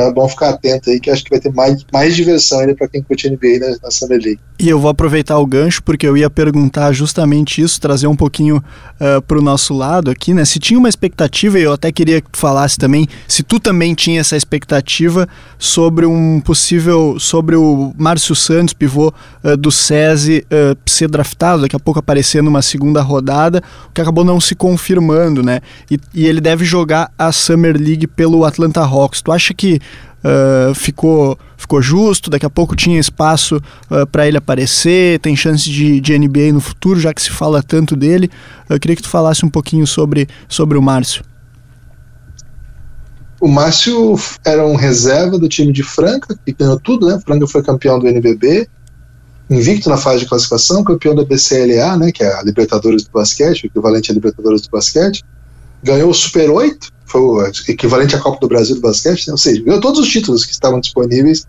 é bom ficar atento aí, que acho que vai ter mais, mais diversão ainda para quem curte NBA na, na Summer League. E eu vou aproveitar o gancho, porque eu ia perguntar justamente isso, trazer um pouquinho uh, eh, para o nosso lado aqui, né? Se tinha uma expectativa, e eu até queria que tu falasse também, se tu também tinha essa expectativa sobre um possível, sobre o Márcio Santos, pivô uh, do SESI, uh, ser draftado, daqui a pouco aparecer numa segunda rodada, que acabou não se confirmando, né? E, e ele deve jogar a Summer League pelo Atlanta Hawks. Tu acha que uh, ficou, ficou justo, daqui a pouco tinha espaço uh, para ele aparecer, tem chance de, de NBA no futuro, já que se fala tanto dele. Eu queria que tu falasse um pouquinho sobre, sobre o Márcio. O Márcio era um reserva do time de Franca, que ganhou tudo, né? Franca foi campeão do NBB, invicto na fase de classificação, campeão da BCLA, né? Que é a Libertadores do basquete, o equivalente à Libertadores do basquete. Ganhou o Super 8, foi o equivalente à Copa do Brasil do basquete, né? ou seja, ganhou todos os títulos que estavam disponíveis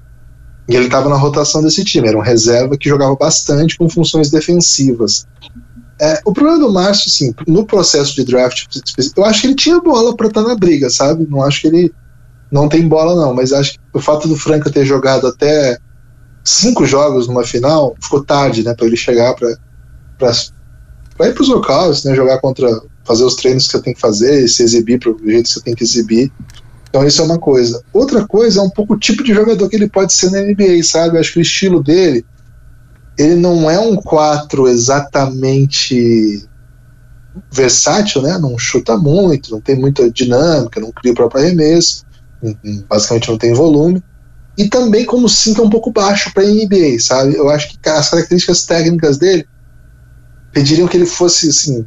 e ele estava na rotação desse time. Era um reserva que jogava bastante com funções defensivas. É, o problema do Márcio, assim, no processo de draft, eu acho que ele tinha bola para estar tá na briga, sabe? Não acho que ele não tem bola, não, mas acho que o fato do Franca ter jogado até cinco jogos numa final ficou tarde, né, para ele chegar para ir para os locais, né, jogar contra fazer os treinos que você tem que fazer, se exibir para o jeito que você tem que exibir. Então isso é uma coisa. Outra coisa é um pouco o tipo de jogador que ele pode ser na NBA, sabe? Eu acho que o estilo dele, ele não é um 4 exatamente versátil, né? Não chuta muito, não tem muita dinâmica, não cria o próprio arremesso, basicamente não tem volume. E também como 5 é um pouco baixo para NBA, sabe? Eu acho que as características técnicas dele pediriam que ele fosse assim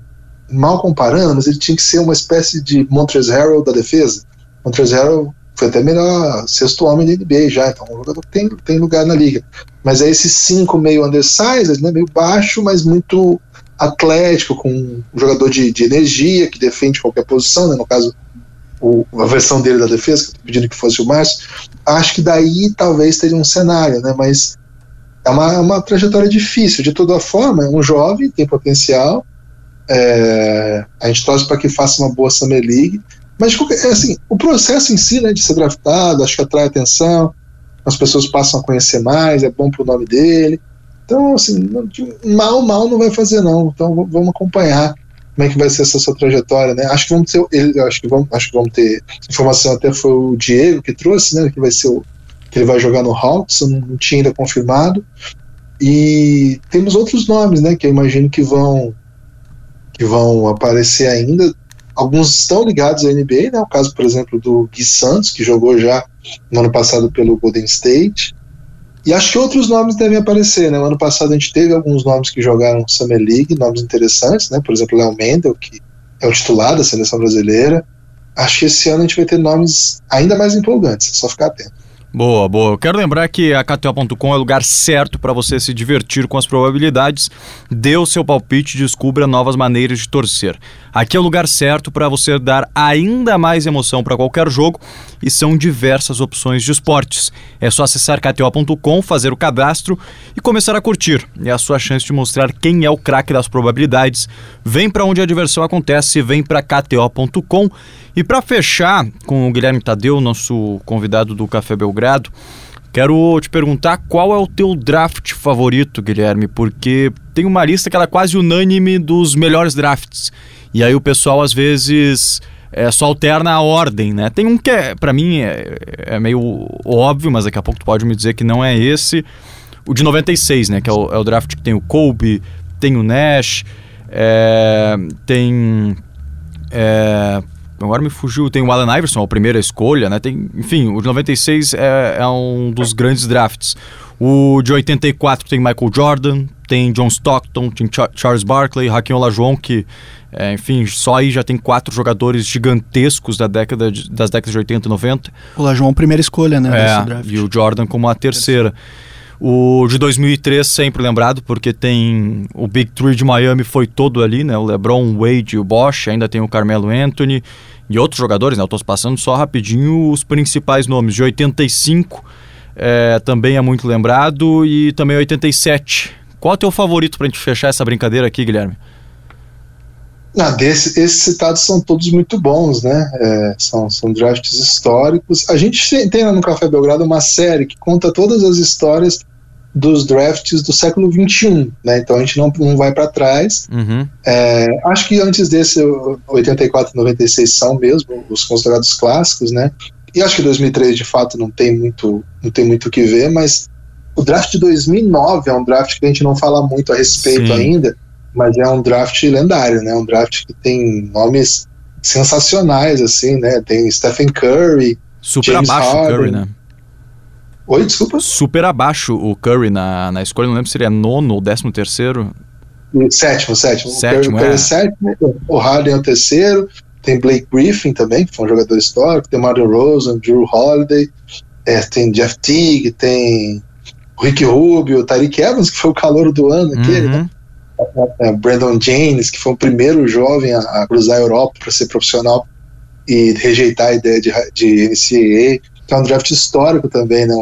mal comparando, mas ele tinha que ser uma espécie de Montrezl Harrell da defesa. Montrezl Harrell foi até melhor sexto homem da NBA já, então o jogador tem, tem lugar na liga. Mas é esse cinco meio undersized, né, meio baixo, mas muito atlético, com um jogador de, de energia, que defende qualquer posição, né, no caso o, a versão dele da defesa, que pedindo que fosse o Márcio, acho que daí talvez teria um cenário, né, mas é uma, é uma trajetória difícil, de toda forma, é um jovem, tem potencial, é, a gente torce para que faça uma boa Summer League. Mas é assim, o processo em si, né, de ser draftado, acho que atrai atenção, as pessoas passam a conhecer mais, é bom para o nome dele. Então, assim, mal, mal não vai fazer, não. Então, vamos acompanhar como é que vai ser essa sua trajetória, né? Acho que vamos ter, ele, acho que vamos, acho que vamos ter informação até foi o Diego que trouxe, né? Que vai ser o, que ele vai jogar no Hawks, não, tinha ainda confirmado. E temos outros nomes, né? Que eu imagino que vão que vão aparecer ainda. Alguns estão ligados à NBA, né? O caso, por exemplo, do Gui Santos, que jogou já no ano passado pelo Golden State. E acho que outros nomes devem aparecer, né? No ano passado a gente teve alguns nomes que jogaram Summer League, nomes interessantes, né? Por exemplo, Léo Mendel, que é o titular da seleção brasileira. Acho que esse ano a gente vai ter nomes ainda mais empolgantes, é só ficar atento. Boa, boa. Eu quero lembrar que a KTO.com é o lugar certo para você se divertir com as probabilidades. Dê o seu palpite e descubra novas maneiras de torcer. Aqui é o lugar certo para você dar ainda mais emoção para qualquer jogo e são diversas opções de esportes. É só acessar KTO.com, fazer o cadastro e começar a curtir. É a sua chance de mostrar quem é o craque das probabilidades. Vem para onde a diversão acontece, vem para KTO.com. E para fechar com o Guilherme Tadeu, nosso convidado do Café Belgrado, Quero te perguntar qual é o teu draft favorito, Guilherme, porque tem uma lista que ela é quase unânime dos melhores drafts. E aí o pessoal às vezes é, só alterna a ordem, né? Tem um que é, para mim é, é, meio óbvio, mas daqui a pouco tu pode me dizer que não é esse. O de 96, né? Que é o, é o draft que tem o Kobe, tem o Nash, é, tem. Agora me fugiu, tem o Allen Iverson, a primeira escolha, né? Tem, enfim, o de 96 é, é um dos grandes drafts. O de 84 tem Michael Jordan, tem John Stockton, tem Charles Barkley, Hakim Olajuwon, que, é, enfim, só aí já tem quatro jogadores gigantescos da década de, das décadas de 80 e 90. O Olajuwon primeira escolha, né, é, E o Jordan como a terceira. O de 2003 sempre lembrado, porque tem o Big Three de Miami foi todo ali, né? O LeBron, o Wade o Bosch, ainda tem o Carmelo Anthony e outros jogadores, né? Eu estou passando só rapidinho os principais nomes. De 85 é, também é muito lembrado e também 87. Qual é o teu favorito para a gente fechar essa brincadeira aqui, Guilherme? Ah, desse, esses citados são todos muito bons, né? É, são, são drafts históricos. A gente tem lá no Café Belgrado uma série que conta todas as histórias dos drafts do século XXI, né? Então a gente não, não vai para trás. Uhum. É, acho que antes desse, 84 e 96 são mesmo os considerados clássicos, né? E acho que 2003 de fato não tem muito, não tem muito o que ver, mas o draft de 2009 é um draft que a gente não fala muito a respeito Sim. ainda, mas é um draft lendário, né? Um draft que tem nomes sensacionais assim, né? Tem Stephen Curry, super James abaixo Harden. Curry, né? Oi, desculpa. Super abaixo o Curry na, na escolha, não lembro se seria nono ou décimo terceiro. Sétimo, sétimo. Sétimo, o Curry, é. é sétimo, o Harden é o terceiro, tem Blake Griffin também, que foi um jogador histórico, tem Mario Rosen, Drew Holiday, é, tem Jeff Teague, tem o Rick Rubio, o Tariq Evans, que foi o calor do ano aquele, uhum. né? Brandon James, que foi o primeiro jovem a, a cruzar a Europa para ser profissional e rejeitar a ideia de, de NCAA, que é um draft histórico também, né?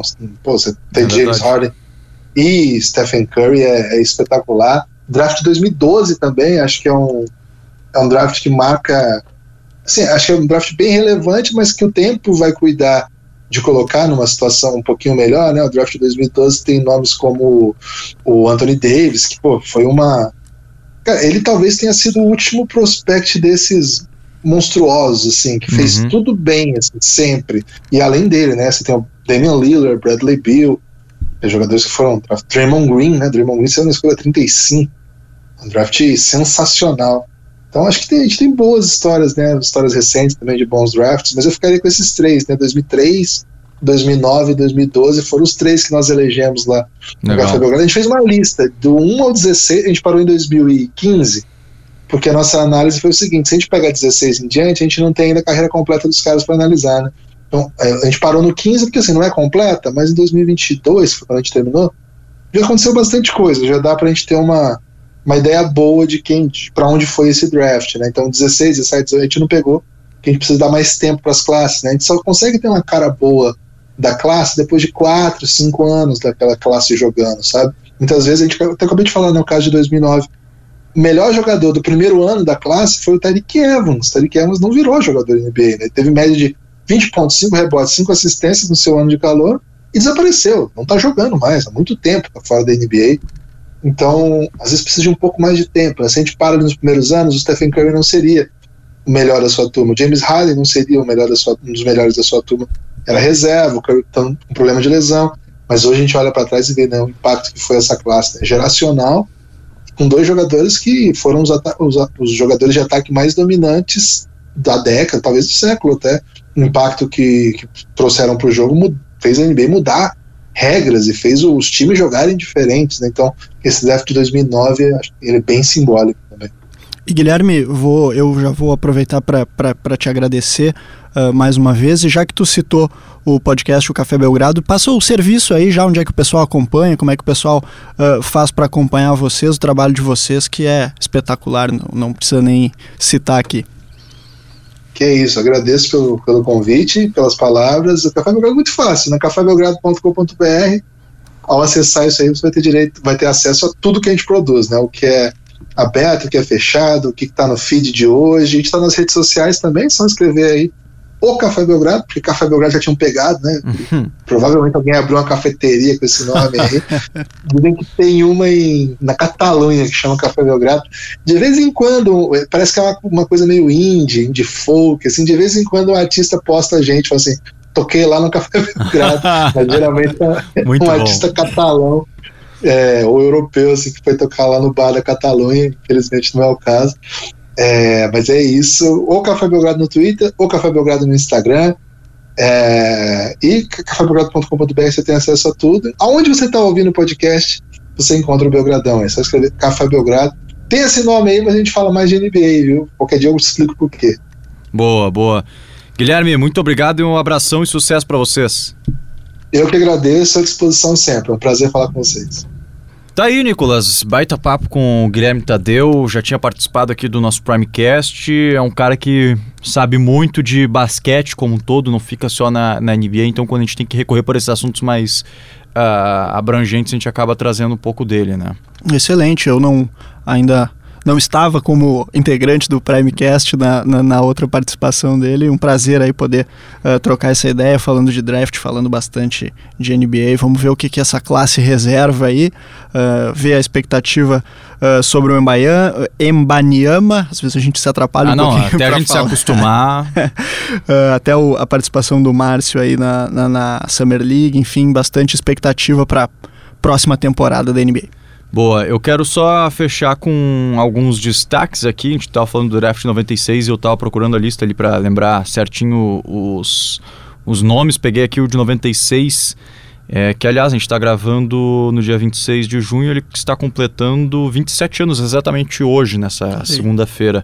Pô, você tem é James Harden e Stephen Curry, é, é espetacular. Draft 2012 também, acho que é um, é um draft que marca assim, acho que é um draft bem relevante, mas que o tempo vai cuidar de colocar numa situação um pouquinho melhor, né? O draft de 2012 tem nomes como o Anthony Davis, que pô, foi uma. Cara, ele talvez tenha sido o último prospect desses monstruosos, assim, que fez uhum. tudo bem, assim, sempre. E além dele, né? Você tem o Damian Lillard, Bradley Beal, jogadores que foram. Draymond Green, né? Draymond Green saiu na escolha 35. Um draft sensacional. Então acho que tem, a gente tem boas histórias, né? Histórias recentes também de bons drafts, mas eu ficaria com esses três, né? 2003, 2009 e 2012 foram os três que nós elegemos lá no Café Belgrado. A gente fez uma lista do 1 ao 16, a gente parou em 2015, porque a nossa análise foi o seguinte: se a gente pegar 16 em diante, a gente não tem ainda a carreira completa dos caras para analisar, né? Então é, a gente parou no 15 porque assim não é completa, mas em 2022, foi quando a gente terminou, já aconteceu bastante coisa, já dá para a gente ter uma uma ideia boa de quem, para onde foi esse draft, né? Então 16, 17, 18 a gente não pegou, porque a gente precisa dar mais tempo para as classes, né? A gente só consegue ter uma cara boa da classe depois de 4, 5 anos daquela classe jogando, sabe? Muitas vezes a gente até acabei de falar no caso de 2009, o melhor jogador do primeiro ano da classe foi o Tariq Evans. Tariq Evans não virou jogador NBA, né? Teve média de 20 pontos, 5 rebotes, 5 assistências no seu ano de calor e desapareceu. Não está jogando mais há muito tempo tá fora da NBA. Então, às vezes precisa de um pouco mais de tempo. Né? Se a gente para nos primeiros anos, o Stephen Curry não seria o melhor da sua turma. O James Harden não seria o melhor da sua, um dos melhores da sua turma. Era reserva, o Curry tá com problema de lesão. Mas hoje a gente olha para trás e vê né, o impacto que foi essa classe né? geracional, com dois jogadores que foram os, os, os, jogadores de ataque mais dominantes da década, talvez do século até. O impacto que, que trouxeram para o jogo fez a NBA mudar regras e fez os times jogarem diferentes, né? Então, esse draft de 2009 ele é bem simbólico também. E Guilherme, vou, eu já vou aproveitar para te agradecer uh, mais uma vez. E já que tu citou o podcast O Café Belgrado, passa o serviço aí já onde é que o pessoal acompanha, como é que o pessoal uh, faz para acompanhar vocês, o trabalho de vocês, que é espetacular, não, não precisa nem citar aqui. Que é isso, agradeço pelo, pelo convite, pelas palavras. O Café Belgrado é muito fácil, né? cafébelgrado.com.br. Ao acessar isso aí, você vai ter direito, vai ter acesso a tudo que a gente produz, né? O que é aberto, o que é fechado, o que está no feed de hoje. A gente está nas redes sociais também, é só escrever aí o Café Belgrado, porque Café Belgrado já tinham pegado, né? Uhum. Provavelmente alguém abriu uma cafeteria com esse nome aí. Dizem que tem uma em, na Catalunha que chama Café Belgrado. De vez em quando, parece que é uma, uma coisa meio indie, indie folk, assim, de vez em quando um artista posta a gente, fala assim, toquei lá no Café Belgrado, mas geralmente é um bom. artista catalão. É, ou europeu, assim, que foi tocar lá no bar da Catalunha, infelizmente não é o caso. É, mas é isso. Ou Café Belgrado no Twitter, ou Café Belgrado no Instagram. É, e cafébelgrado.com.br você tem acesso a tudo. Aonde você está ouvindo o podcast, você encontra o Belgradão. É só escrever Café Belgrado. Tem esse nome aí, mas a gente fala mais de NBA, viu? Qualquer dia eu explico por quê. Boa, boa. Guilherme, muito obrigado e um abração e sucesso para vocês. Eu que agradeço, à disposição sempre. É um prazer falar com vocês. Tá aí, Nicolas. Baita papo com o Guilherme Tadeu. Já tinha participado aqui do nosso Primecast. É um cara que sabe muito de basquete como um todo, não fica só na, na NBA. Então, quando a gente tem que recorrer por esses assuntos mais uh, abrangentes, a gente acaba trazendo um pouco dele, né? Excelente. Eu não ainda não estava como integrante do Primecast na, na, na outra participação dele. Um prazer aí poder uh, trocar essa ideia, falando de draft, falando bastante de NBA. Vamos ver o que, que essa classe reserva aí, uh, ver a expectativa uh, sobre o Embaian, Embaniama. Às vezes a gente se atrapalha ah, um não, pouquinho. Até a gente falar. se acostumar. até o, a participação do Márcio aí na, na, na Summer League, enfim, bastante expectativa para próxima temporada da NBA. Boa, eu quero só fechar com alguns destaques aqui. A gente estava falando do draft 96 e eu estava procurando a lista ali para lembrar certinho os, os nomes. Peguei aqui o de 96, é, que aliás a gente está gravando no dia 26 de junho. Ele está completando 27 anos exatamente hoje, nessa segunda-feira.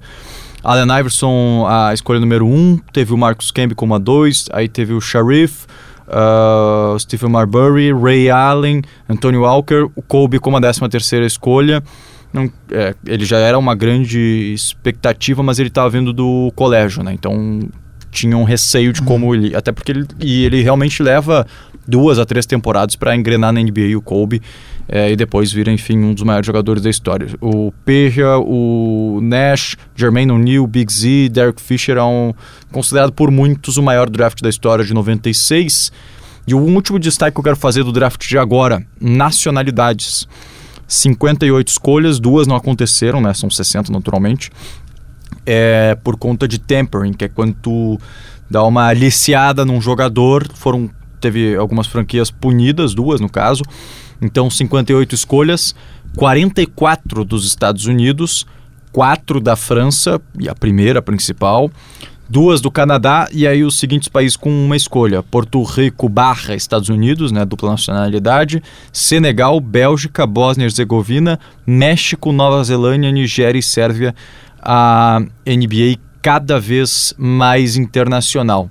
Allen Iverson, a escolha número 1, um, teve o Marcus Camby como a 2, aí teve o Sharif, uh, Stephen Marbury, Ray Allen, Antonio Walker, o Kobe como a 13 terceira escolha. Não, é, ele já era uma grande expectativa, mas ele estava vindo do colégio, né? Então tinha um receio de uhum. como ele. Até porque ele, e ele realmente leva duas a três temporadas para engrenar na NBA o Kobe é, e depois vira, enfim, um dos maiores jogadores da história. O Peja, o Nash, Jermaine O'Neal, Big Z, Derek Fisher é um, considerado por muitos o maior draft da história de 96. E o último destaque que eu quero fazer do draft de agora, nacionalidades. 58 escolhas, duas não aconteceram, né? São 60 naturalmente. É por conta de tempering, que é quando tu dá uma aliciada num jogador, foram teve algumas franquias punidas, duas no caso. Então 58 escolhas, 44 dos Estados Unidos, 4 da França, e a primeira principal, duas do Canadá e aí os seguintes países com uma escolha: Porto Rico barra Estados Unidos, né, dupla nacionalidade, Senegal, Bélgica, Bósnia e Herzegovina, México, Nova Zelândia, Nigéria e Sérvia. A NBA cada vez mais internacional.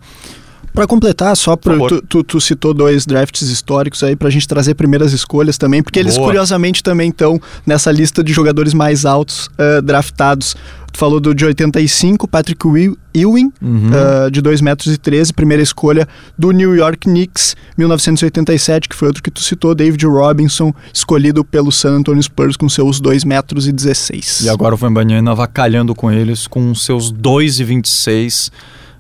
Para completar, só pro, tu, tu, tu, citou dois drafts históricos aí para a gente trazer primeiras escolhas também, porque eles Boa. curiosamente também estão nessa lista de jogadores mais altos uh, draftados. Tu falou do de 85, Patrick Ewing, uhum. uh, de 2 metros e 13, primeira escolha do New York Knicks, 1987, que foi outro que tu citou, David Robinson, escolhido pelo San Antonio Spurs com seus 2 metros e 16. E agora o Vembanyama avacalhando com eles com seus 2 e 26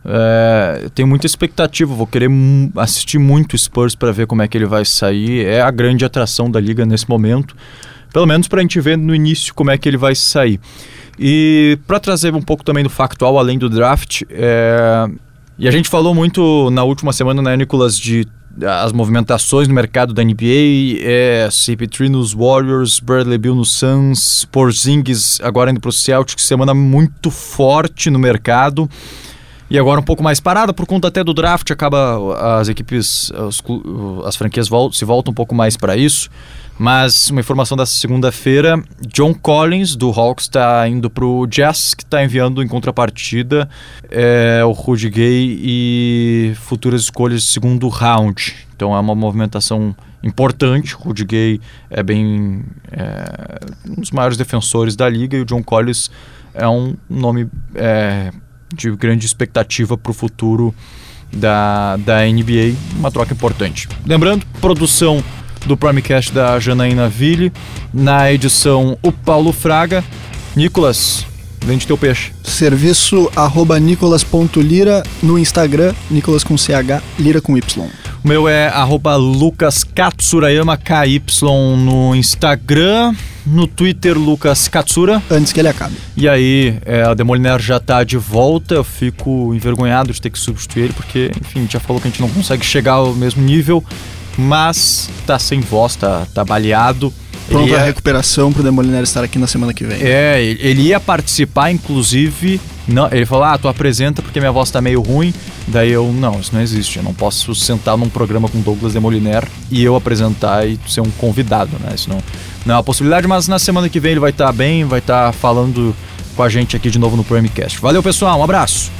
é, tenho muita expectativa, vou querer assistir muito Spurs para ver como é que ele vai sair. É a grande atração da liga nesse momento, pelo menos para a gente ver no início como é que ele vai sair. E para trazer um pouco também do factual, além do draft, é... e a gente falou muito na última semana, né, Nicolas, de as movimentações no mercado da NBA, é, CP3 nos Warriors, Bradley Bill nos Suns, Porzingis agora indo para o Celtics, semana muito forte no mercado. E agora um pouco mais parada por conta até do draft, acaba as equipes, as, as franquias se voltam um pouco mais para isso. Mas uma informação dessa segunda-feira, John Collins do Hawks está indo para o Jazz, que está enviando em contrapartida é, o Rudy Gay e futuras escolhas de segundo round. Então é uma movimentação importante. O Rudy Gay é bem é, um dos maiores defensores da liga e o John Collins é um nome é, de grande expectativa para o futuro da, da NBA. Uma troca importante. Lembrando, produção do Primecast da Janaína Ville, na edição o Paulo Fraga. Nicolas, Vende teu peixe. Serviço arroba nicolas.lira no Instagram, Nicolas com CH, Lira com Y. O meu é arroba Lucas Katsurayama, KY no Instagram, no Twitter Lucas Katsura. Antes que ele acabe. E aí, é, a Demoliner já tá de volta, eu fico envergonhado de ter que substituir ele, porque, enfim, já falou que a gente não consegue chegar ao mesmo nível, mas tá sem voz, tá, tá baleado. Pronto Ele a ia- recuperação pro Demoliner estar aqui na semana que vem. É, ele ia participar, inclusive. Não, ele falou: Ah, tu apresenta porque minha voz tá meio ruim. Daí eu, não, isso não existe. Eu não posso sentar num programa com Douglas Demoliner e eu apresentar e ser um convidado, né? Isso não, não é uma possibilidade, mas na semana que vem ele vai estar bem, vai estar falando com a gente aqui de novo no Primecast. Valeu, pessoal, um abraço.